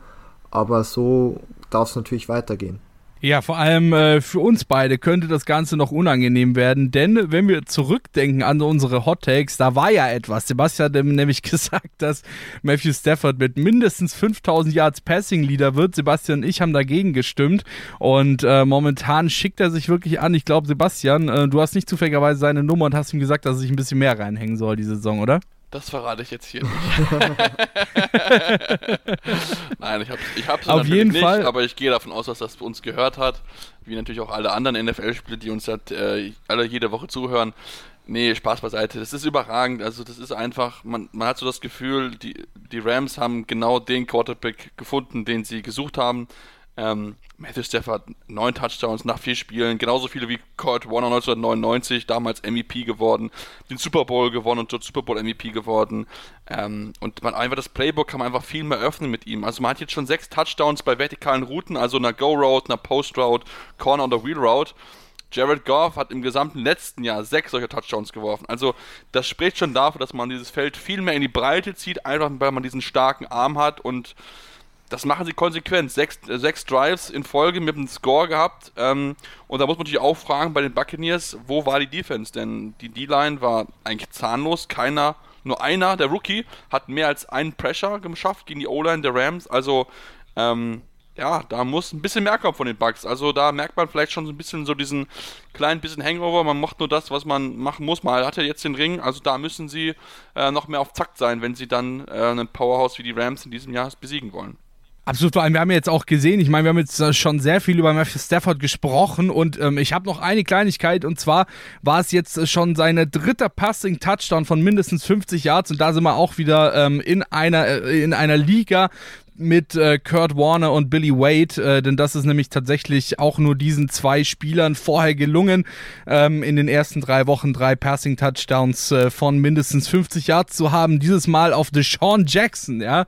Aber so darf es natürlich weitergehen. Ja, vor allem äh, für uns beide könnte das Ganze noch unangenehm werden, denn wenn wir zurückdenken an unsere Hot Takes, da war ja etwas. Sebastian hat nämlich gesagt, dass Matthew Stafford mit mindestens 5000 Yards Passing Leader wird. Sebastian und ich haben dagegen gestimmt und äh, momentan schickt er sich wirklich an. Ich glaube, Sebastian, äh, du hast nicht zufälligerweise seine Nummer und hast ihm gesagt, dass er sich ein bisschen mehr reinhängen soll diese Saison, oder? Das verrate ich jetzt hier nicht. Nein, ich habe ich hab's Auf jeden nicht, Fall. aber ich gehe davon aus, dass das uns gehört hat. Wie natürlich auch alle anderen NFL-Spieler, die uns halt, äh, alle jede Woche zuhören. Nee, Spaß beiseite. Das ist überragend. Also, das ist einfach, man, man hat so das Gefühl, die, die Rams haben genau den Quarterback gefunden, den sie gesucht haben. Ähm, Matthew Stafford neun Touchdowns nach vier Spielen, genauso viele wie Kurt Warner 1999, damals MVP geworden, den Super Bowl gewonnen und dort Super Bowl MVP geworden. Ähm, und man einfach das Playbook kann man einfach viel mehr öffnen mit ihm. Also man hat jetzt schon sechs Touchdowns bei vertikalen Routen, also einer Go Route, einer Post Route, Corner oder Wheel Route. Jared Goff hat im gesamten letzten Jahr sechs solcher Touchdowns geworfen. Also das spricht schon dafür, dass man dieses Feld viel mehr in die Breite zieht, einfach weil man diesen starken Arm hat und das machen sie konsequent. Sechs, äh, sechs Drives in Folge mit einem Score gehabt. Ähm, und da muss man natürlich auch fragen bei den Buccaneers, wo war die Defense? Denn die D-Line war eigentlich zahnlos. Keiner, nur einer, der Rookie, hat mehr als einen Pressure geschafft gegen die O-Line der Rams. Also, ähm, ja, da muss ein bisschen mehr kommen von den Bucks. Also da merkt man vielleicht schon so ein bisschen so diesen kleinen bisschen Hangover. Man macht nur das, was man machen muss. Man hat ja jetzt den Ring, also da müssen sie äh, noch mehr auf Takt sein, wenn sie dann äh, ein Powerhouse wie die Rams in diesem Jahr besiegen wollen. Absolut, vor allem, wir haben jetzt auch gesehen, ich meine, wir haben jetzt äh, schon sehr viel über Matthew Stafford gesprochen und ähm, ich habe noch eine Kleinigkeit und zwar war es jetzt schon seine dritte Passing-Touchdown von mindestens 50 Yards und da sind wir auch wieder ähm, in, einer, äh, in einer Liga, mit äh, Kurt Warner und Billy Wade, äh, denn das ist nämlich tatsächlich auch nur diesen zwei Spielern vorher gelungen, ähm, in den ersten drei Wochen drei Passing-Touchdowns äh, von mindestens 50 Yards zu haben. Dieses Mal auf Deshaun Jackson, ja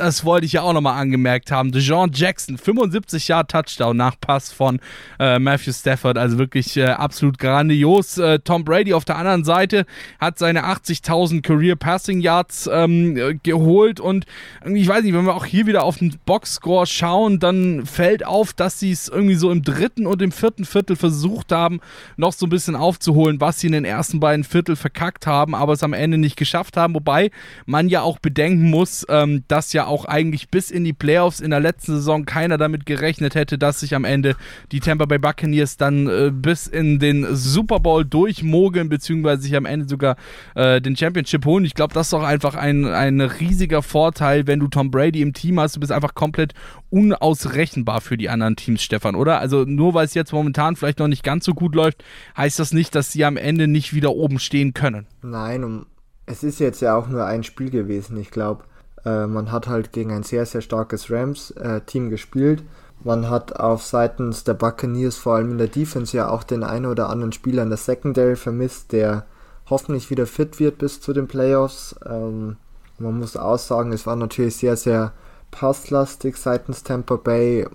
das wollte ich ja auch nochmal angemerkt haben. DeJohn Jackson, 75 Jahre Touchdown nach Pass von äh, Matthew Stafford, also wirklich äh, absolut grandios. Äh, Tom Brady auf der anderen Seite hat seine 80.000 Career Passing Yards ähm, geholt und ich weiß nicht, wenn wir auch hier wieder auf den Boxscore schauen, dann fällt auf, dass sie es irgendwie so im dritten und im vierten Viertel versucht haben, noch so ein bisschen aufzuholen, was sie in den ersten beiden Viertel verkackt haben, aber es am Ende nicht geschafft haben, wobei man ja auch bedenken muss, ähm, dass ja auch eigentlich bis in die Playoffs in der letzten Saison keiner damit gerechnet hätte, dass sich am Ende die Tampa Bay Buccaneers dann äh, bis in den Super Bowl durchmogeln, beziehungsweise sich am Ende sogar äh, den Championship holen. Ich glaube, das ist doch einfach ein, ein riesiger Vorteil, wenn du Tom Brady im Team hast. Du bist einfach komplett unausrechenbar für die anderen Teams, Stefan, oder? Also nur weil es jetzt momentan vielleicht noch nicht ganz so gut läuft, heißt das nicht, dass sie am Ende nicht wieder oben stehen können. Nein, um, es ist jetzt ja auch nur ein Spiel gewesen. Ich glaube, äh, man hat halt gegen ein sehr, sehr starkes Rams-Team äh, gespielt. Man hat auf seitens der Buccaneers vor allem in der Defense ja auch den einen oder anderen Spieler in der Secondary vermisst, der hoffentlich wieder fit wird bis zu den Playoffs. Ähm, man muss auch sagen, es war natürlich sehr, sehr passlastig seitens Tampa Bay,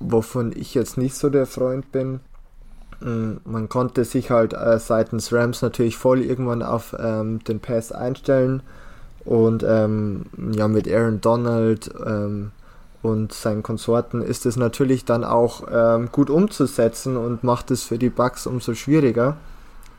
wovon ich jetzt nicht so der Freund bin. Ähm, man konnte sich halt äh, seitens Rams natürlich voll irgendwann auf ähm, den Pass einstellen und ähm, ja, mit Aaron Donald ähm, und seinen Konsorten ist es natürlich dann auch ähm, gut umzusetzen und macht es für die Bugs umso schwieriger.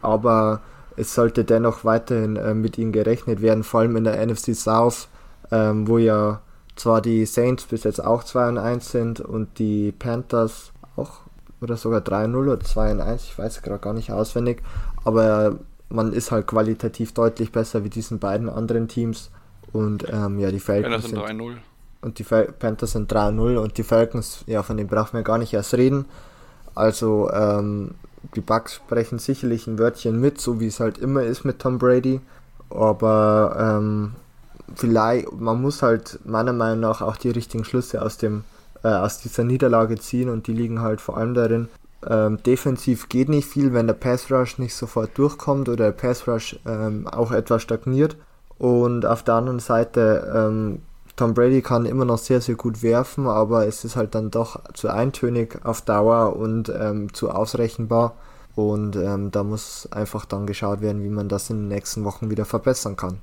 Aber es sollte dennoch weiterhin äh, mit ihnen gerechnet werden, vor allem in der NFC South, ähm, wo ja zwar die Saints bis jetzt auch 2 und 1 sind und die Panthers auch oder sogar 3-0 oder 2 und 1, ich weiß gerade gar nicht auswendig, aber man ist halt qualitativ deutlich besser wie diesen beiden anderen Teams. Und ähm, ja, die Falcons sind 3-0. Und die Fal Panthers sind 3-0 und die Falcons, ja, von denen brauchen wir gar nicht erst reden. Also, ähm, die Bucks sprechen sicherlich ein Wörtchen mit, so wie es halt immer ist mit Tom Brady. Aber ähm, vielleicht, man muss halt meiner Meinung nach auch die richtigen Schlüsse aus dem äh, aus dieser Niederlage ziehen und die liegen halt vor allem darin, ähm, defensiv geht nicht viel, wenn der Pass Rush nicht sofort durchkommt oder der Pass Rush ähm, auch etwas stagniert. Und auf der anderen Seite, ähm, Tom Brady kann immer noch sehr, sehr gut werfen, aber es ist halt dann doch zu eintönig auf Dauer und ähm, zu ausrechenbar. Und ähm, da muss einfach dann geschaut werden, wie man das in den nächsten Wochen wieder verbessern kann.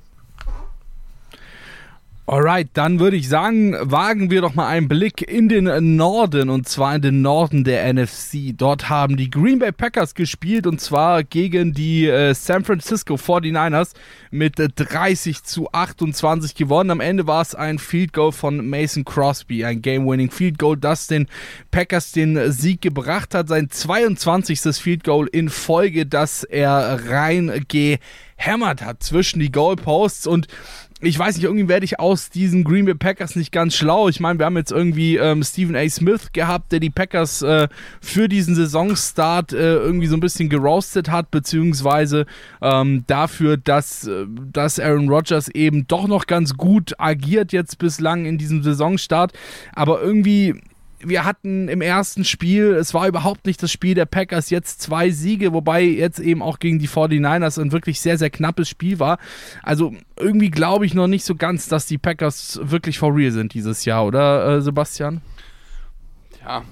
Alright, dann würde ich sagen, wagen wir doch mal einen Blick in den Norden und zwar in den Norden der NFC. Dort haben die Green Bay Packers gespielt und zwar gegen die äh, San Francisco 49ers mit 30 zu 28 gewonnen. Am Ende war es ein Field Goal von Mason Crosby, ein Game-Winning Field Goal, das den Packers den Sieg gebracht hat. Sein 22. Field Goal in Folge, das er reingehämmert hat zwischen die Goalposts und ich weiß nicht, irgendwie werde ich aus diesen Green Bay Packers nicht ganz schlau. Ich meine, wir haben jetzt irgendwie ähm, Stephen A. Smith gehabt, der die Packers äh, für diesen Saisonstart äh, irgendwie so ein bisschen geroastet hat, beziehungsweise ähm, dafür, dass, äh, dass Aaron Rodgers eben doch noch ganz gut agiert jetzt bislang in diesem Saisonstart. Aber irgendwie wir hatten im ersten Spiel, es war überhaupt nicht das Spiel der Packers, jetzt zwei Siege, wobei jetzt eben auch gegen die 49ers ein wirklich sehr, sehr knappes Spiel war. Also irgendwie glaube ich noch nicht so ganz, dass die Packers wirklich for real sind dieses Jahr, oder äh, Sebastian? Ja,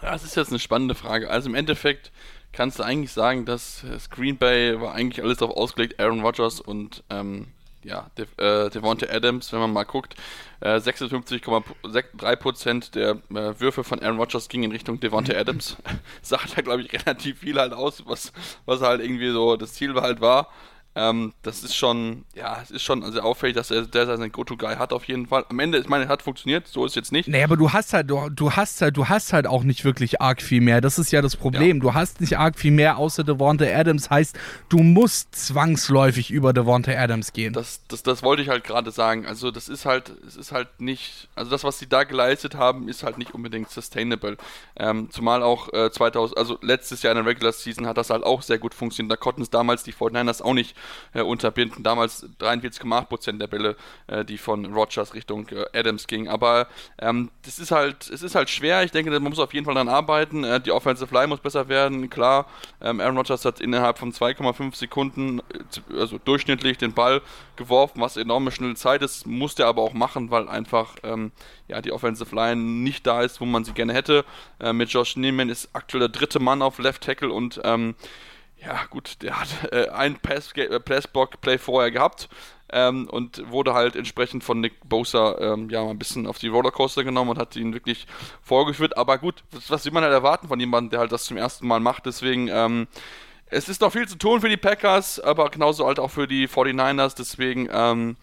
das ist jetzt eine spannende Frage. Also im Endeffekt kannst du eigentlich sagen, dass Green Bay war eigentlich alles darauf ausgelegt, Aaron Rodgers und ähm, ja, De äh, Devonta Adams, wenn man mal guckt, äh, 56,3% der äh, Würfe von Aaron Rodgers gingen in Richtung Devonta Adams. Sagt ja, glaube ich, relativ viel halt aus, was, was halt irgendwie so das Ziel halt war. Ähm, das ist schon, ja, es ist schon sehr auffällig, dass er der seinen Go-To-Guy hat auf jeden Fall. Am Ende, ich meine, es hat funktioniert, so ist es jetzt nicht. Nee, aber du hast halt, du, du hast halt, du hast halt auch nicht wirklich arg viel mehr. Das ist ja das Problem. Ja. Du hast nicht arg viel mehr außer Devonta Adams. Heißt, du musst zwangsläufig über Devonta Adams gehen. Das, das, das wollte ich halt gerade sagen. Also das ist halt, es ist halt nicht, also das, was sie da geleistet haben, ist halt nicht unbedingt sustainable. Ähm, zumal auch äh, 2000, also letztes Jahr in der Regular Season hat das halt auch sehr gut funktioniert. Da konnten es damals die 49ers auch nicht äh, unterbinden. Damals 43,8% der Bälle, äh, die von Rogers Richtung äh, Adams gingen. Aber ähm, das ist halt, es ist halt schwer. Ich denke, man muss auf jeden Fall daran arbeiten. Äh, die Offensive Line muss besser werden. Klar, ähm, Aaron Rodgers hat innerhalb von 2,5 Sekunden, äh, also durchschnittlich, den Ball geworfen, was enorme schnelle Zeit ist. Muss der aber auch machen, weil einfach ähm, ja, die Offensive Line nicht da ist, wo man sie gerne hätte. Äh, mit Josh Neiman ist aktuell der dritte Mann auf Left Tackle und ähm, ja, gut, der hat äh, ein Pass-Block-Play vorher gehabt ähm, und wurde halt entsprechend von Nick Bosa ähm, ja mal ein bisschen auf die Rollercoaster genommen und hat ihn wirklich vorgeführt. Aber gut, was, was will man halt erwarten von jemandem, der halt das zum ersten Mal macht? Deswegen, ähm, es ist noch viel zu tun für die Packers, aber genauso halt auch für die 49ers. Deswegen, ähm,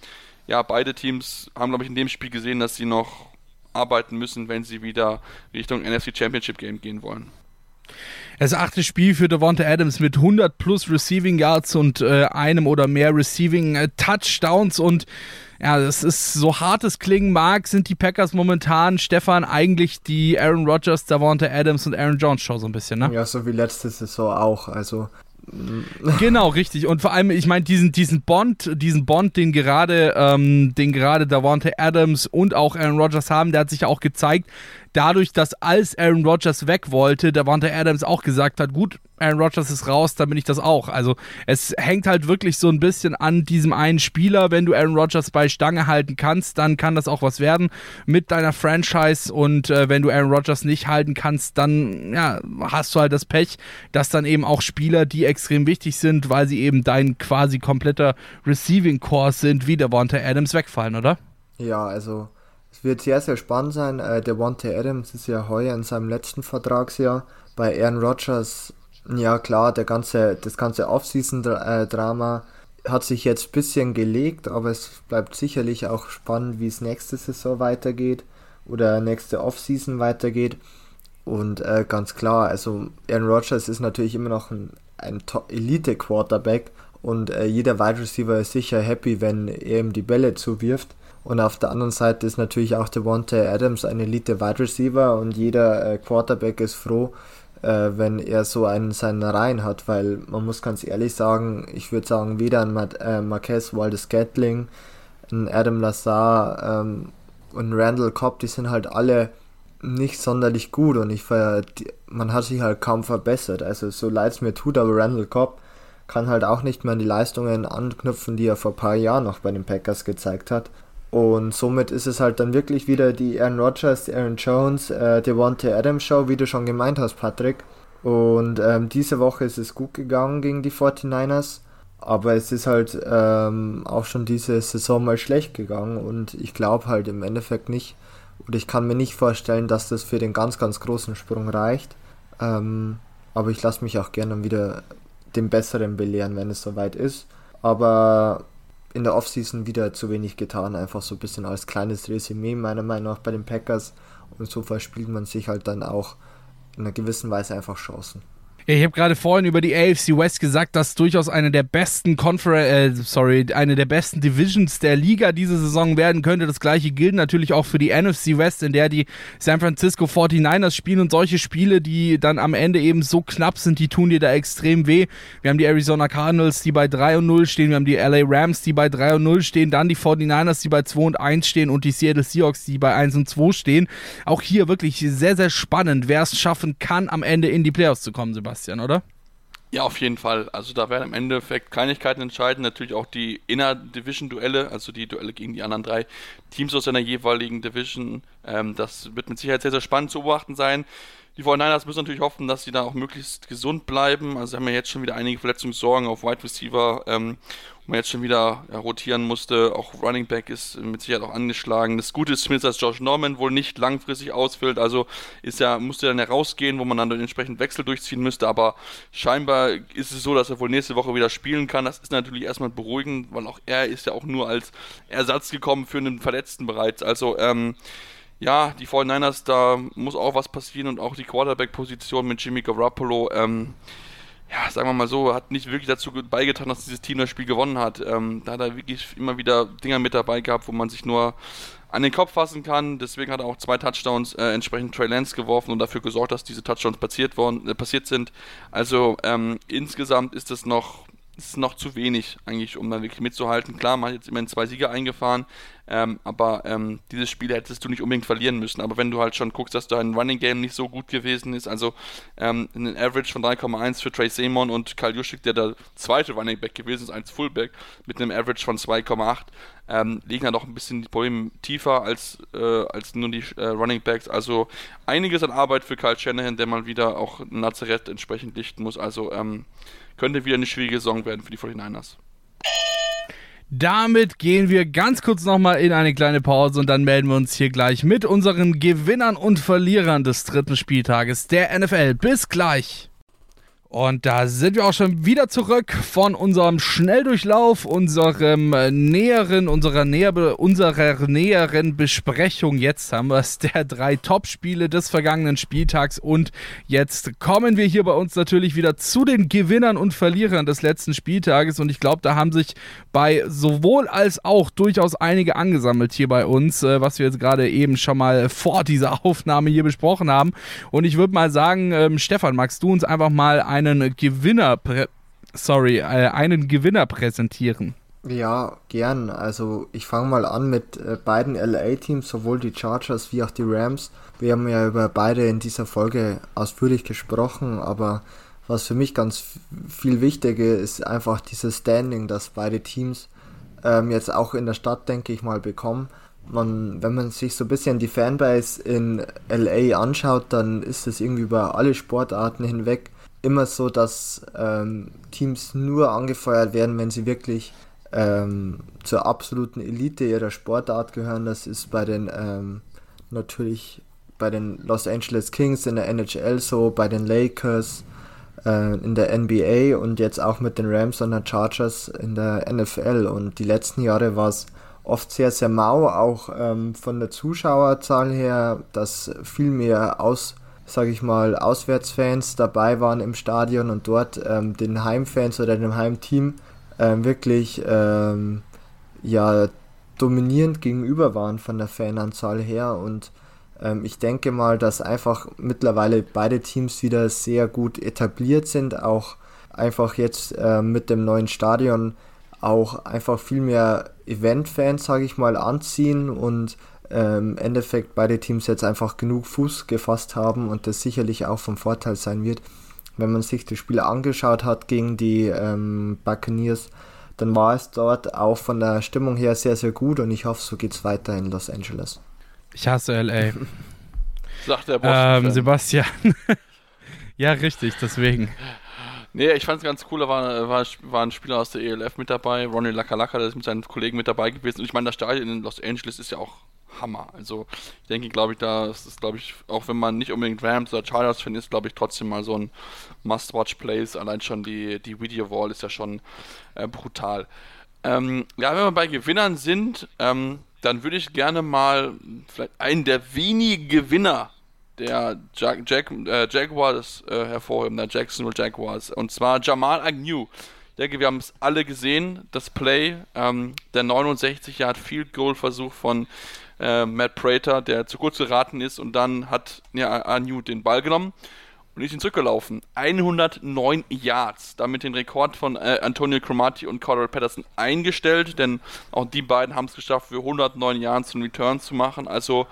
ja, beide Teams haben, glaube ich, in dem Spiel gesehen, dass sie noch arbeiten müssen, wenn sie wieder Richtung NFC Championship Game gehen wollen. Das achte Spiel für Devonta Adams mit 100 plus Receiving Yards und äh, einem oder mehr Receiving äh, Touchdowns und ja, das ist so hart es klingen mag, sind die Packers momentan, Stefan, eigentlich die Aaron Rodgers, Devonta Adams und Aaron Jones Show so ein bisschen, ne? Ja, so wie letzte Saison auch. Also genau, richtig. Und vor allem, ich meine, diesen, diesen Bond, diesen Bond, den gerade, ähm, den gerade Davante Adams und auch Aaron Rodgers haben, der hat sich ja auch gezeigt, dadurch, dass als Aaron Rodgers weg wollte, Davante Adams auch gesagt hat, gut, Aaron Rodgers ist raus, dann bin ich das auch. Also es hängt halt wirklich so ein bisschen an diesem einen Spieler. Wenn du Aaron Rodgers bei Stange halten kannst, dann kann das auch was werden mit deiner Franchise. Und äh, wenn du Aaron Rodgers nicht halten kannst, dann ja, hast du halt das Pech, dass dann eben auch Spieler, die extrem wichtig sind, weil sie eben dein quasi kompletter Receiving Core sind, wie der Devonta Adams wegfallen, oder? Ja, also es wird sehr, sehr spannend sein. Äh, der Devonta Adams ist ja heuer in seinem letzten Vertragsjahr. Bei Aaron Rodgers ja klar, der ganze, das ganze Off-Season-Drama hat sich jetzt ein bisschen gelegt, aber es bleibt sicherlich auch spannend, wie es nächste Saison weitergeht oder nächste Off-Season weitergeht. Und äh, ganz klar, also Aaron Rodgers ist natürlich immer noch ein, ein Elite-Quarterback und äh, jeder Wide Receiver ist sicher happy, wenn er ihm die Bälle zuwirft. Und auf der anderen Seite ist natürlich auch Devontae Adams ein Elite-Wide Receiver und jeder äh, Quarterback ist froh, äh, wenn er so einen seinen Reihen hat, weil man muss ganz ehrlich sagen, ich würde sagen, weder ein Mar äh, Marquez Waldes Gatling, ein Adam Lazar ähm, und Randall Cobb, die sind halt alle nicht sonderlich gut und ich man hat sich halt kaum verbessert. Also so leid es mir tut, aber Randall Cobb kann halt auch nicht mehr an die Leistungen anknüpfen, die er vor ein paar Jahren noch bei den Packers gezeigt hat. Und somit ist es halt dann wirklich wieder die Aaron Rodgers, die Aaron Jones, äh, Devontae Adams Show, wie du schon gemeint hast, Patrick. Und ähm, diese Woche ist es gut gegangen gegen die 49ers. Aber es ist halt ähm, auch schon diese Saison mal schlecht gegangen. Und ich glaube halt im Endeffekt nicht, oder ich kann mir nicht vorstellen, dass das für den ganz, ganz großen Sprung reicht. Ähm, aber ich lasse mich auch gerne wieder dem Besseren belehren, wenn es soweit ist. Aber in der Offseason wieder zu wenig getan, einfach so ein bisschen als kleines Resümee meiner Meinung nach bei den Packers und so verspielt man sich halt dann auch in einer gewissen Weise einfach Chancen. Ja, ich habe gerade vorhin über die AFC West gesagt, dass durchaus eine der besten Conference, äh, sorry, eine der besten Divisions der Liga diese Saison werden könnte. Das gleiche gilt natürlich auch für die NFC West, in der die San Francisco 49ers spielen und solche Spiele, die dann am Ende eben so knapp sind, die tun dir da extrem weh. Wir haben die Arizona Cardinals, die bei 3 und 0 stehen, wir haben die LA Rams, die bei 3 und 0 stehen, dann die 49ers, die bei 2 und 1 stehen und die Seattle Seahawks, die bei 1 und 2 stehen. Auch hier wirklich sehr, sehr spannend, wer es schaffen kann, am Ende in die Playoffs zu kommen, Sebastian. Sebastian, oder? Ja, auf jeden Fall. Also da werden im Endeffekt Kleinigkeiten entscheiden. Natürlich auch die Inner-Division-Duelle, also die Duelle gegen die anderen drei Teams aus einer jeweiligen Division. Ähm, das wird mit Sicherheit sehr, sehr spannend zu beobachten sein. Die 49ers müssen natürlich hoffen, dass sie da auch möglichst gesund bleiben. Also haben wir jetzt schon wieder einige Verletzungssorgen auf Wide Receiver ähm, man jetzt schon wieder rotieren musste. Auch Running Back ist mit Sicherheit auch angeschlagen. Das Gute ist zumindest, dass Josh Norman wohl nicht langfristig ausfüllt. Also ist ja, musste dann herausgehen, wo man dann den entsprechenden Wechsel durchziehen müsste. Aber scheinbar ist es so, dass er wohl nächste Woche wieder spielen kann. Das ist natürlich erstmal beruhigend, weil auch er ist ja auch nur als Ersatz gekommen für einen Verletzten bereits. Also, ähm, ja, die 49ers, da muss auch was passieren und auch die Quarterback-Position mit Jimmy Garoppolo, ähm, ja, sagen wir mal so, hat nicht wirklich dazu beigetragen, dass dieses Team das Spiel gewonnen hat. Ähm, da hat er wirklich immer wieder Dinger mit dabei gehabt, wo man sich nur an den Kopf fassen kann. Deswegen hat er auch zwei Touchdowns äh, entsprechend Trey Lance geworfen und dafür gesorgt, dass diese Touchdowns passiert, worden, äh, passiert sind. Also ähm, insgesamt ist es noch noch zu wenig eigentlich, um dann wirklich mitzuhalten. Klar, man hat jetzt immerhin zwei Siege eingefahren, ähm, aber ähm, dieses Spiel hättest du nicht unbedingt verlieren müssen. Aber wenn du halt schon guckst, dass dein Running Game nicht so gut gewesen ist, also ähm, ein Average von 3,1 für Trey Simon und Karl Juschik, der der zweite Running Back gewesen ist als Fullback, mit einem Average von 2,8, ähm, liegen da doch ein bisschen die Probleme tiefer als, äh, als nur die äh, Running Backs. Also einiges an Arbeit für Kyle Shanahan, der mal wieder auch Nazareth entsprechend lichten muss. Also ähm, könnte wieder eine schwierige Saison werden für die 49ers. Damit gehen wir ganz kurz nochmal in eine kleine Pause und dann melden wir uns hier gleich mit unseren Gewinnern und Verlierern des dritten Spieltages der NFL. Bis gleich. Und da sind wir auch schon wieder zurück von unserem Schnelldurchlauf, unserem äh, näheren, unserer, näher, unserer näheren Besprechung. Jetzt haben wir es der drei Top-Spiele des vergangenen Spieltags und jetzt kommen wir hier bei uns natürlich wieder zu den Gewinnern und Verlierern des letzten Spieltages und ich glaube, da haben sich bei sowohl als auch durchaus einige angesammelt hier bei uns, äh, was wir jetzt gerade eben schon mal vor dieser Aufnahme hier besprochen haben. Und ich würde mal sagen, ähm, Stefan, magst du uns einfach mal ein einen Gewinner, sorry, äh, einen Gewinner präsentieren? Ja, gern. Also ich fange mal an mit äh, beiden LA-Teams, sowohl die Chargers wie auch die Rams. Wir haben ja über beide in dieser Folge ausführlich gesprochen, aber was für mich ganz viel wichtiger ist, einfach dieses Standing, das beide Teams ähm, jetzt auch in der Stadt, denke ich mal, bekommen. Man, wenn man sich so ein bisschen die Fanbase in LA anschaut, dann ist es irgendwie über alle Sportarten hinweg immer so, dass ähm, Teams nur angefeuert werden, wenn sie wirklich ähm, zur absoluten Elite ihrer Sportart gehören. Das ist bei den ähm, natürlich bei den Los Angeles Kings in der NHL so, bei den Lakers äh, in der NBA und jetzt auch mit den Rams und den Chargers in der NFL. Und die letzten Jahre war es oft sehr, sehr mau, auch ähm, von der Zuschauerzahl her, dass viel mehr aus sage ich mal, Auswärtsfans dabei waren im Stadion und dort ähm, den Heimfans oder dem Heimteam ähm, wirklich ähm, ja, dominierend gegenüber waren von der Fananzahl her. Und ähm, ich denke mal, dass einfach mittlerweile beide Teams wieder sehr gut etabliert sind, auch einfach jetzt äh, mit dem neuen Stadion auch einfach viel mehr Event-Fans, sage ich mal, anziehen und im Endeffekt beide Teams jetzt einfach genug Fuß gefasst haben und das sicherlich auch vom Vorteil sein wird. Wenn man sich das Spiel angeschaut hat gegen die ähm, Buccaneers, dann war es dort auch von der Stimmung her sehr, sehr gut und ich hoffe, so geht es weiter in Los Angeles. Ich hasse LA. Sagt der Boston. Ähm, Sebastian. ja, richtig, deswegen. Nee, ich fand es ganz cool, da war, war, war ein Spieler aus der ELF mit dabei, Ronnie Lakalaka, der ist mit seinen Kollegen mit dabei gewesen. Und ich meine, das Stadion in Los Angeles ist ja auch Hammer. Also ich denke, glaube ich, da ist es, glaube ich, auch wenn man nicht unbedingt Rams oder Chargers Fan ist, glaube ich, trotzdem mal so ein Must-Watch-Plays. Allein schon die, die Video-Wall ist ja schon äh, brutal. Ähm, ja, wenn wir bei Gewinnern sind, ähm, dann würde ich gerne mal vielleicht einen der wenigen Gewinner der Jack, Jack, äh, Jaguars äh, hervorheben, der Jacksonville Jaguars. Und zwar Jamal Agnew. Ich denke, wir haben es alle gesehen, das Play, ähm, der 69 Yard Field Goal Versuch von äh, Matt Prater, der zu kurz geraten ist und dann hat ja, Anu den Ball genommen und ist ihn zurückgelaufen. 109 Yards, damit den Rekord von äh, Antonio Cromartie und Cordell Patterson eingestellt, denn auch die beiden haben es geschafft, für 109 Yards einen Return zu machen. Also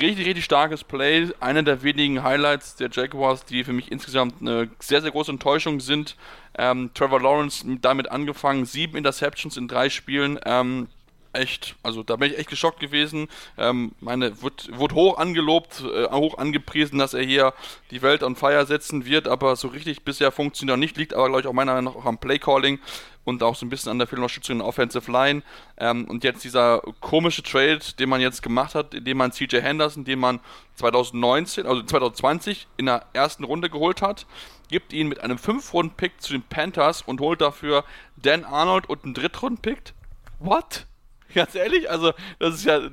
richtig, richtig starkes Play. Einer der wenigen Highlights der Jaguars, die für mich insgesamt eine sehr, sehr große Enttäuschung sind. Ähm, Trevor Lawrence damit angefangen, sieben Interceptions in drei Spielen. Ähm, echt, also da bin ich echt geschockt gewesen. Ähm, meine, wird, wurde hoch angelobt, äh, hoch angepriesen, dass er hier die Welt on fire setzen wird, aber so richtig bisher funktioniert er nicht, liegt aber, glaube ich, auch meiner Meinung nach auch am Playcalling und auch so ein bisschen an der Fehlunterstützung in der Offensive Line. Ähm, und jetzt dieser komische Trade, den man jetzt gemacht hat, indem man CJ Henderson, den man 2019, also 2020 in der ersten Runde geholt hat, gibt ihn mit einem 5-Runden-Pick zu den Panthers und holt dafür Dan Arnold und einen Drittrunden-Pick. What? Ganz ehrlich, also das ist ja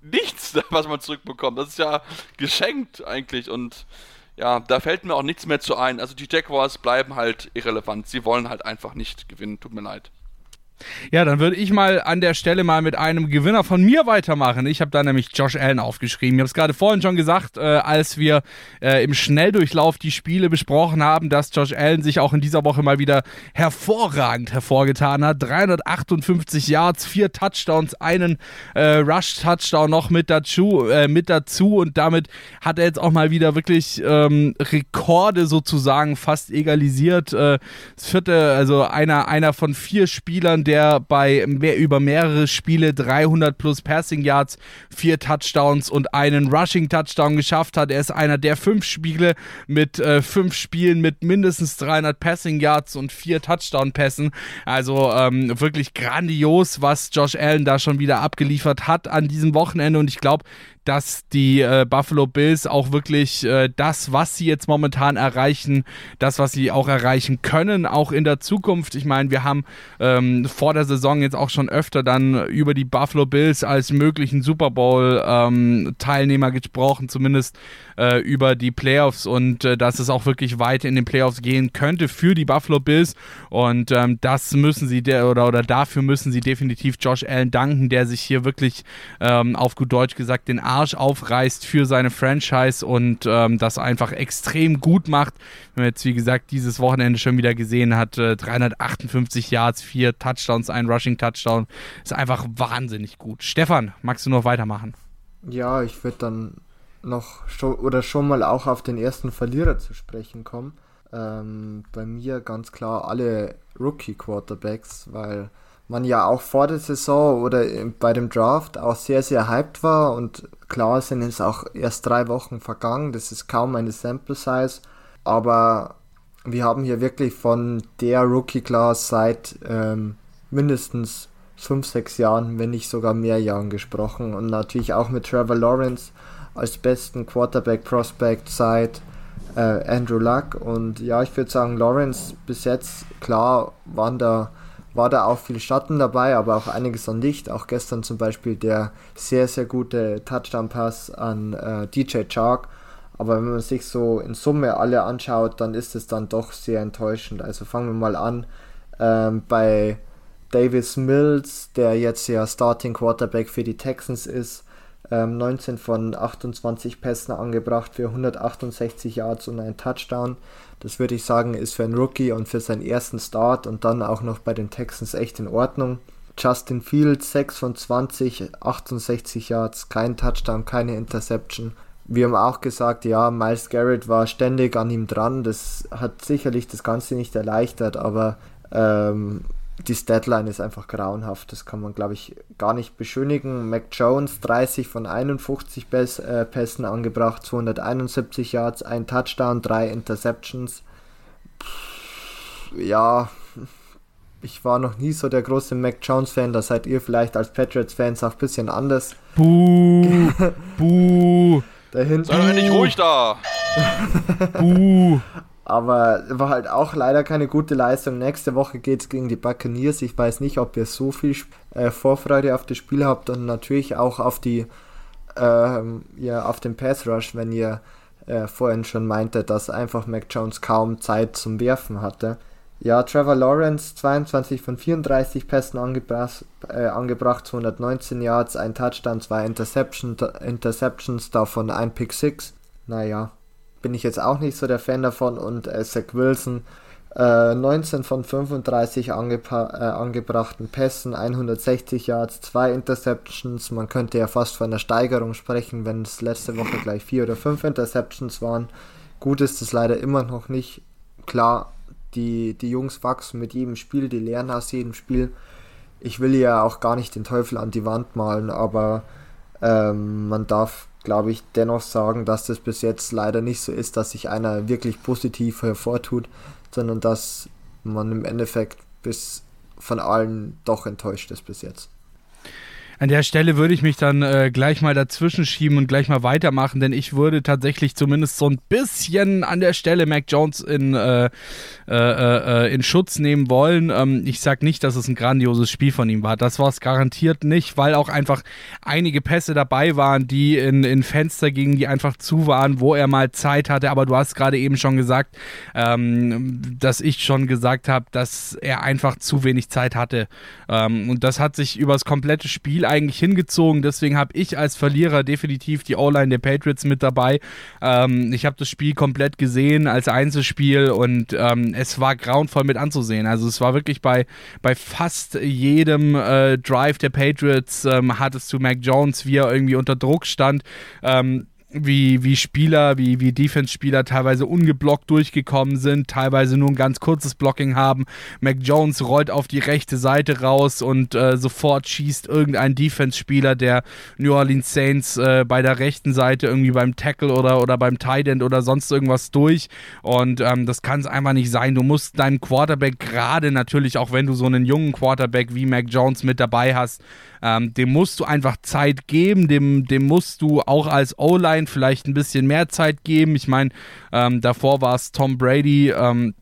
nichts, was man zurückbekommt. Das ist ja geschenkt eigentlich und ja, da fällt mir auch nichts mehr zu ein. Also die Jaguars bleiben halt irrelevant. Sie wollen halt einfach nicht gewinnen. Tut mir leid. Ja, dann würde ich mal an der Stelle mal mit einem Gewinner von mir weitermachen. Ich habe da nämlich Josh Allen aufgeschrieben. Ich habe es gerade vorhin schon gesagt, äh, als wir äh, im Schnelldurchlauf die Spiele besprochen haben, dass Josh Allen sich auch in dieser Woche mal wieder hervorragend hervorgetan hat. 358 Yards, vier Touchdowns, einen äh, Rush-Touchdown noch mit dazu, äh, mit dazu und damit hat er jetzt auch mal wieder wirklich ähm, Rekorde sozusagen fast egalisiert. Äh, das vierte, also einer, einer von vier Spielern, der der bei mehr, über mehrere Spiele 300 plus Passing Yards, vier Touchdowns und einen Rushing Touchdown geschafft hat. Er ist einer der fünf Spiele mit äh, fünf Spielen mit mindestens 300 Passing Yards und vier Touchdown Pässen. Also ähm, wirklich grandios, was Josh Allen da schon wieder abgeliefert hat an diesem Wochenende und ich glaube, dass die äh, Buffalo Bills auch wirklich äh, das, was sie jetzt momentan erreichen, das, was sie auch erreichen können, auch in der Zukunft. Ich meine, wir haben ähm, vor der Saison jetzt auch schon öfter dann über die Buffalo Bills als möglichen Super Bowl-Teilnehmer ähm, gesprochen, zumindest äh, über die Playoffs und äh, dass es auch wirklich weit in den Playoffs gehen könnte für die Buffalo Bills. Und ähm, das müssen sie oder, oder dafür müssen sie definitiv Josh Allen danken, der sich hier wirklich ähm, auf gut Deutsch gesagt den Arsch aufreißt für seine Franchise und ähm, das einfach extrem gut macht. Wenn man jetzt, wie gesagt, dieses Wochenende schon wieder gesehen hat, äh, 358 Yards, vier Touchdowns, ein Rushing Touchdown, ist einfach wahnsinnig gut. Stefan, magst du noch weitermachen? Ja, ich würde dann noch schon oder schon mal auch auf den ersten Verlierer zu sprechen kommen. Ähm, bei mir ganz klar alle Rookie Quarterbacks, weil man ja auch vor der Saison oder bei dem Draft auch sehr, sehr hyped war und klar sind es auch erst drei Wochen vergangen, das ist kaum eine Sample Size, aber wir haben hier wirklich von der Rookie Class seit ähm, mindestens fünf, sechs Jahren, wenn nicht sogar mehr Jahren gesprochen und natürlich auch mit Trevor Lawrence als besten Quarterback Prospect seit äh, Andrew Luck und ja, ich würde sagen, Lawrence bis jetzt, klar, waren da war da auch viel Schatten dabei, aber auch einiges an Licht. Auch gestern zum Beispiel der sehr, sehr gute Touchdown-Pass an äh, DJ Chark. Aber wenn man sich so in Summe alle anschaut, dann ist es dann doch sehr enttäuschend. Also fangen wir mal an ähm, bei Davis Mills, der jetzt ja Starting Quarterback für die Texans ist. Ähm, 19 von 28 Pässen angebracht für 168 Yards und ein Touchdown. Das würde ich sagen, ist für einen Rookie und für seinen ersten Start und dann auch noch bei den Texans echt in Ordnung. Justin Fields 6 von 20, 68 Yards, kein Touchdown, keine Interception. Wir haben auch gesagt, ja, Miles Garrett war ständig an ihm dran. Das hat sicherlich das Ganze nicht erleichtert, aber ähm, die Statline ist einfach grauenhaft. Das kann man, glaube ich, gar nicht beschönigen. Mac Jones 30 von 51 Päs äh, Pässen angebracht, 271 Yards, ein Touchdown, drei Interceptions. Pff, ja, ich war noch nie so der große Mac Jones-Fan. Da seid ihr vielleicht als Patriots-Fans auch ein bisschen anders. Buh! Buh! Da hinten. Sei nicht ruhig da! Buh! Aber war halt auch leider keine gute Leistung. Nächste Woche geht es gegen die Buccaneers. Ich weiß nicht, ob ihr so viel äh, Vorfreude auf das Spiel habt und natürlich auch auf die ähm, ja, auf den Pass Rush, wenn ihr äh, vorhin schon meinte, dass einfach Mac Jones kaum Zeit zum Werfen hatte. Ja, Trevor Lawrence 22 von 34 Pässen angebracht, äh, angebracht 219 Yards, ein Touchdown, zwei Interception, Interceptions, davon ein Pick 6. Naja, bin ich jetzt auch nicht so der Fan davon. Und äh, Zach Wilson, äh, 19 von 35 angeba äh, angebrachten Pässen, 160 Yards, zwei Interceptions. Man könnte ja fast von einer Steigerung sprechen, wenn es letzte Woche gleich vier oder fünf Interceptions waren. Gut ist es leider immer noch nicht. Klar, die, die Jungs wachsen mit jedem Spiel, die lernen aus jedem Spiel. ich will ja auch gar nicht den Teufel an die Wand malen, aber ähm, man darf, glaube ich, dennoch sagen, dass das bis jetzt leider nicht so ist, dass sich einer wirklich positiv hervortut, sondern dass man im Endeffekt bis von allen doch enttäuscht ist bis jetzt. An der Stelle würde ich mich dann äh, gleich mal dazwischen schieben und gleich mal weitermachen, denn ich würde tatsächlich zumindest so ein bisschen an der Stelle Mac Jones in, äh, äh, äh in Schutz nehmen wollen. Ähm, ich sage nicht, dass es ein grandioses Spiel von ihm war. Das war es garantiert nicht, weil auch einfach einige Pässe dabei waren, die in, in Fenster gingen, die einfach zu waren, wo er mal Zeit hatte. Aber du hast gerade eben schon gesagt, ähm, dass ich schon gesagt habe, dass er einfach zu wenig Zeit hatte. Ähm, und das hat sich übers komplette Spiel eigentlich hingezogen. Deswegen habe ich als Verlierer definitiv die O-Line der Patriots mit dabei. Ähm, ich habe das Spiel komplett gesehen als Einzelspiel und ähm, es war grauenvoll mit anzusehen. Also es war wirklich bei, bei fast jedem äh, Drive der Patriots ähm, hattest du Mac Jones, wie er irgendwie unter Druck stand. Ähm, wie, wie Spieler, wie, wie Defense-Spieler teilweise ungeblockt durchgekommen sind, teilweise nur ein ganz kurzes Blocking haben. Mac Jones rollt auf die rechte Seite raus und äh, sofort schießt irgendein Defense-Spieler der New Orleans Saints äh, bei der rechten Seite irgendwie beim Tackle oder, oder beim Tight End oder sonst irgendwas durch. Und ähm, das kann es einfach nicht sein. Du musst deinem Quarterback gerade natürlich, auch wenn du so einen jungen Quarterback wie Mac Jones mit dabei hast, ähm, dem musst du einfach Zeit geben, dem, dem musst du auch als O-Line vielleicht ein bisschen mehr Zeit geben. Ich meine, ähm, davor war es Tom Brady. Ähm,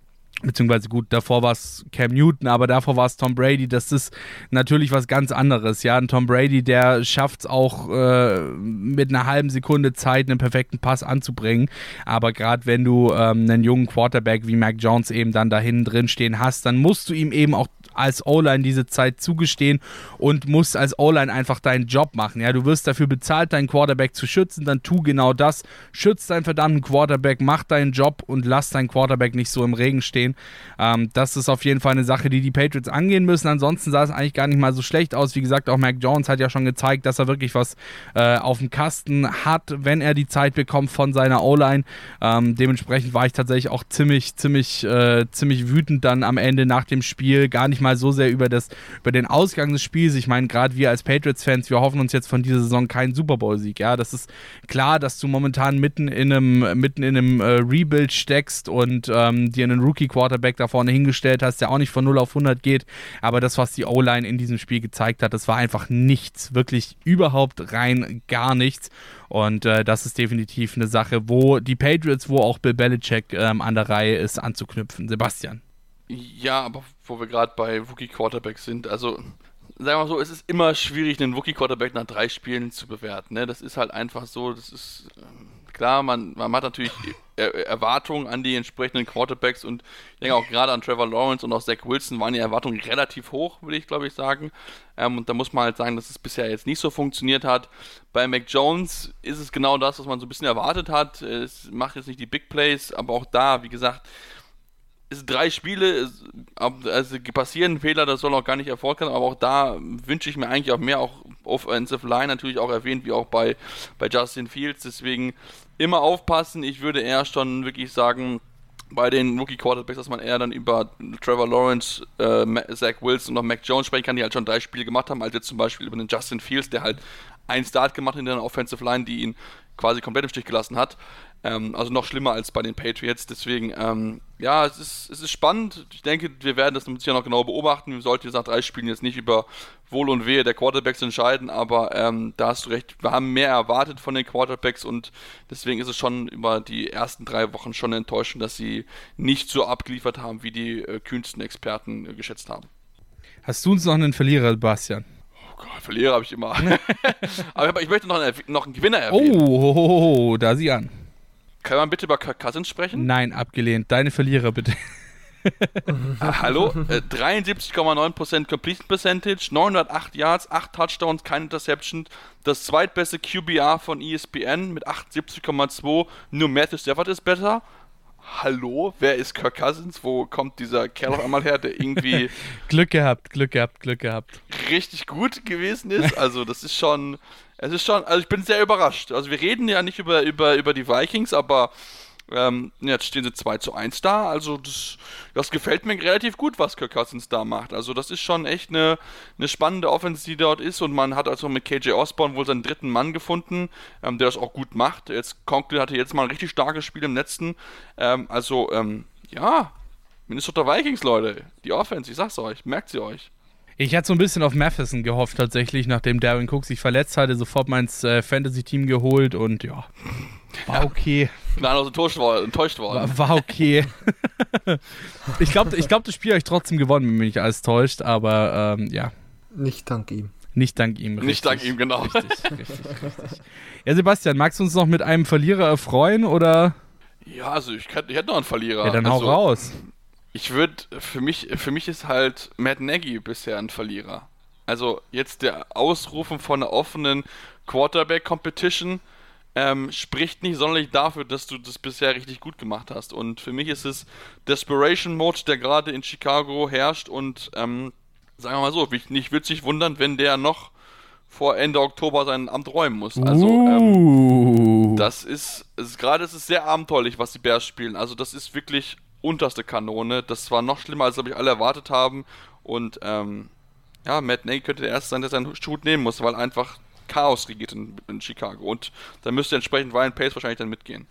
beziehungsweise gut, davor war es Cam Newton, aber davor war es Tom Brady. Das ist natürlich was ganz anderes. Ja, ein Tom Brady, der schafft es auch äh, mit einer halben Sekunde Zeit, einen perfekten Pass anzubringen. Aber gerade wenn du ähm, einen jungen Quarterback wie Mac Jones eben dann da hinten drin stehen hast, dann musst du ihm eben auch als O-Line diese Zeit zugestehen und musst als O-Line einfach deinen Job machen. Ja, du wirst dafür bezahlt, deinen Quarterback zu schützen, dann tu genau das. Schütz deinen verdammten Quarterback, mach deinen Job und lass deinen Quarterback nicht so im Regen stehen. Ähm, das ist auf jeden Fall eine Sache, die die Patriots angehen müssen. Ansonsten sah es eigentlich gar nicht mal so schlecht aus. Wie gesagt, auch Mac Jones hat ja schon gezeigt, dass er wirklich was äh, auf dem Kasten hat, wenn er die Zeit bekommt von seiner O-Line. Ähm, dementsprechend war ich tatsächlich auch ziemlich, ziemlich, äh, ziemlich wütend dann am Ende nach dem Spiel. Gar nicht mal so sehr über, das, über den Ausgang des Spiels. Ich meine, gerade wir als Patriots-Fans, wir hoffen uns jetzt von dieser Saison keinen Super Bowl-Sieg. Ja, das ist klar, dass du momentan mitten in einem, mitten in einem äh, Rebuild steckst und ähm, dir einen Rookie-Quarterback da vorne hingestellt hast, der auch nicht von 0 auf 100 geht. Aber das, was die O-Line in diesem Spiel gezeigt hat, das war einfach nichts. Wirklich überhaupt rein gar nichts. Und äh, das ist definitiv eine Sache, wo die Patriots, wo auch Bill Belichick ähm, an der Reihe ist, anzuknüpfen. Sebastian. Ja, aber wo wir gerade bei Rookie-Quarterbacks sind, also sagen wir mal so, es ist immer schwierig, einen Rookie-Quarterback nach drei Spielen zu bewerten. Ne? Das ist halt einfach so, das ist ähm, klar, man, man hat natürlich er Erwartungen an die entsprechenden Quarterbacks und ich denke auch gerade an Trevor Lawrence und auch Zach Wilson waren die Erwartungen relativ hoch, würde ich glaube ich sagen. Ähm, und da muss man halt sagen, dass es bisher jetzt nicht so funktioniert hat. Bei Mac Jones ist es genau das, was man so ein bisschen erwartet hat. Es macht jetzt nicht die Big Plays, aber auch da, wie gesagt, es drei Spiele, also passieren Fehler, das soll auch gar nicht erfolgreich sein, aber auch da wünsche ich mir eigentlich auch mehr, auch Offensive Line natürlich auch erwähnt, wie auch bei, bei Justin Fields, deswegen immer aufpassen, ich würde eher schon wirklich sagen, bei den Rookie Quarterbacks, dass man eher dann über Trevor Lawrence, äh, Zach Wilson und auch Mac Jones sprechen kann, die halt schon drei Spiele gemacht haben, als jetzt zum Beispiel über den Justin Fields, der halt einen Start gemacht hat in der Offensive Line, die ihn quasi komplett im Stich gelassen hat. Ähm, also noch schlimmer als bei den Patriots. Deswegen, ähm, ja, es ist, es ist spannend. Ich denke, wir werden das sicher noch genau beobachten. Wir sollten jetzt nach drei Spielen jetzt nicht über Wohl und Wehe der Quarterbacks entscheiden, aber ähm, da hast du recht. Wir haben mehr erwartet von den Quarterbacks und deswegen ist es schon über die ersten drei Wochen schon enttäuschend, dass sie nicht so abgeliefert haben, wie die äh, kühnsten Experten äh, geschätzt haben. Hast du uns noch einen Verlierer, Bastian? Oh Gott, Verlierer habe ich immer. aber ich möchte noch einen, noch einen Gewinner erwähnen. Oh, oh, oh, oh, da sieh an. Kann man bitte über Kirk Cousins sprechen? Nein, abgelehnt. Deine Verlierer bitte. ah, hallo? Äh, 73,9% Completion Percentage, 908 Yards, 8 Touchdowns, keine Interception. Das zweitbeste QBR von ESPN mit 78,2. Nur Matthew Stafford ist besser. Hallo, wer ist Kirk Cousins? Wo kommt dieser Kerl auf einmal her, der irgendwie. Glück gehabt, Glück gehabt, Glück gehabt. Richtig gut gewesen ist. Also, das ist schon. Es ist schon, also ich bin sehr überrascht. Also wir reden ja nicht über, über, über die Vikings, aber Ähm, jetzt stehen sie 2 zu 1 da. Also das, das gefällt mir relativ gut, was Kirk Cousins da macht. Also das ist schon echt eine, eine spannende Offense, die dort ist. Und man hat also mit KJ Osborne wohl seinen dritten Mann gefunden, ähm, der das auch gut macht. Jetzt Conklin hatte jetzt mal ein richtig starkes Spiel im letzten. Ähm, also ähm, ja, Minnesota Vikings, Leute. Die Offense, ich sag's euch, merkt sie euch. Ich hatte so ein bisschen auf Matheson gehofft, tatsächlich, nachdem Darren Cook sich verletzt hatte, sofort mein äh, Fantasy-Team geholt und ja, war okay. Nein, also enttäuscht worden. Enttäuscht worden. War, war okay. ich glaube, ich glaub, das Spiel habe ich trotzdem gewonnen, wenn mich nicht alles täuscht, aber ähm, ja. Nicht dank ihm. Nicht dank ihm. Richtig. Nicht dank ihm, genau. Richtig, richtig, richtig. Ja, Sebastian, magst du uns noch mit einem Verlierer erfreuen oder? Ja, also ich, kann, ich hätte noch einen Verlierer. Ja, dann also, hau raus. Ich würde, für mich, für mich ist halt Matt Nagy bisher ein Verlierer. Also jetzt der Ausrufen von einer offenen Quarterback-Competition ähm, spricht nicht sonderlich dafür, dass du das bisher richtig gut gemacht hast. Und für mich ist es Desperation Mode, der gerade in Chicago herrscht. Und ähm, sagen wir mal so, ich, ich würde sich wundern, wenn der noch vor Ende Oktober sein Amt räumen muss. Also ähm, das ist, ist gerade ist es sehr abenteuerlich, was die Bears spielen. Also das ist wirklich unterste Kanone. Das war noch schlimmer, als glaube ich alle erwartet haben. Und ähm, ja, Matt Nagy könnte der Erste sein, der seinen Hut nehmen muss, weil einfach Chaos regiert in, in Chicago. Und da müsste entsprechend Ryan Pace wahrscheinlich dann mitgehen.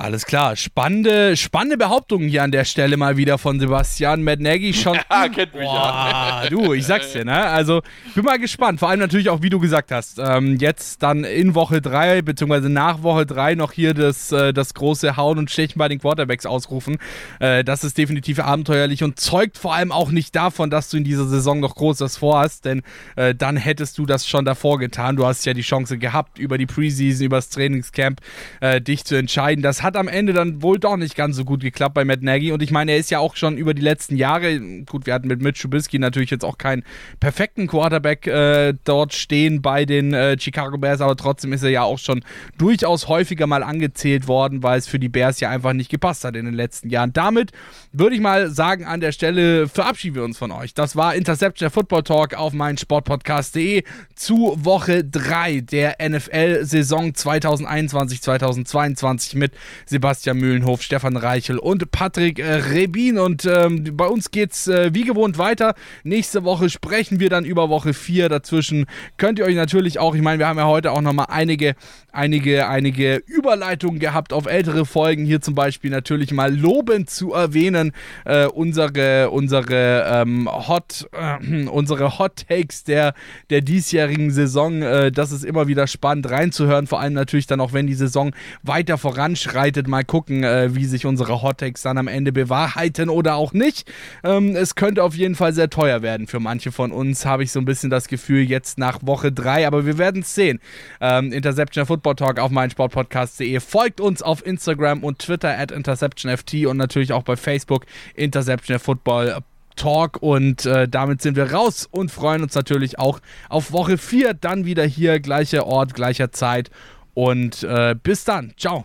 Alles klar, spannende, spannende Behauptungen hier an der Stelle mal wieder von Sebastian Nagy schon. Ja, kennt mich Boah, ja. Du, ich sag's dir, ne? Also, ich bin mal gespannt. Vor allem natürlich auch, wie du gesagt hast, ähm, jetzt dann in Woche 3, beziehungsweise nach Woche 3 noch hier das, äh, das große Hauen und Stechen bei den Quarterbacks ausrufen. Äh, das ist definitiv abenteuerlich und zeugt vor allem auch nicht davon, dass du in dieser Saison noch Großes vorhast, denn äh, dann hättest du das schon davor getan. Du hast ja die Chance gehabt, über die Preseason, über das Trainingscamp äh, dich zu entscheiden. Das hat am Ende dann wohl doch nicht ganz so gut geklappt bei Matt Nagy. Und ich meine, er ist ja auch schon über die letzten Jahre, gut, wir hatten mit Mitch Trubisky natürlich jetzt auch keinen perfekten Quarterback äh, dort stehen bei den äh, Chicago Bears, aber trotzdem ist er ja auch schon durchaus häufiger mal angezählt worden, weil es für die Bears ja einfach nicht gepasst hat in den letzten Jahren. Damit würde ich mal sagen, an der Stelle verabschieden wir uns von euch. Das war Interception der Football Talk auf meinsportpodcast.de zu Woche 3 der NFL-Saison 2021-2022 mit Sebastian Mühlenhof, Stefan Reichel und Patrick äh, Rebin. Und ähm, bei uns geht's äh, wie gewohnt weiter. Nächste Woche sprechen wir dann über Woche 4. Dazwischen könnt ihr euch natürlich auch, ich meine, wir haben ja heute auch nochmal einige, einige, einige Überleitungen gehabt auf ältere Folgen. Hier zum Beispiel natürlich mal lobend zu erwähnen, äh, unsere, unsere ähm, Hot, äh, unsere Hot Takes der, der diesjährigen Saison. Äh, das ist immer wieder spannend reinzuhören, vor allem natürlich dann auch, wenn die Saison weiter voranschreitet vorbereitet. Mal gucken, äh, wie sich unsere Hottakes dann am Ende bewahrheiten oder auch nicht. Ähm, es könnte auf jeden Fall sehr teuer werden für manche von uns, habe ich so ein bisschen das Gefühl, jetzt nach Woche 3. Aber wir werden es sehen. Ähm, Interception Football Talk auf meinsportpodcast.de. Folgt uns auf Instagram und Twitter at InterceptionFT und natürlich auch bei Facebook Interception Football Talk und äh, damit sind wir raus und freuen uns natürlich auch auf Woche 4 dann wieder hier, gleicher Ort, gleicher Zeit und äh, bis dann. Ciao.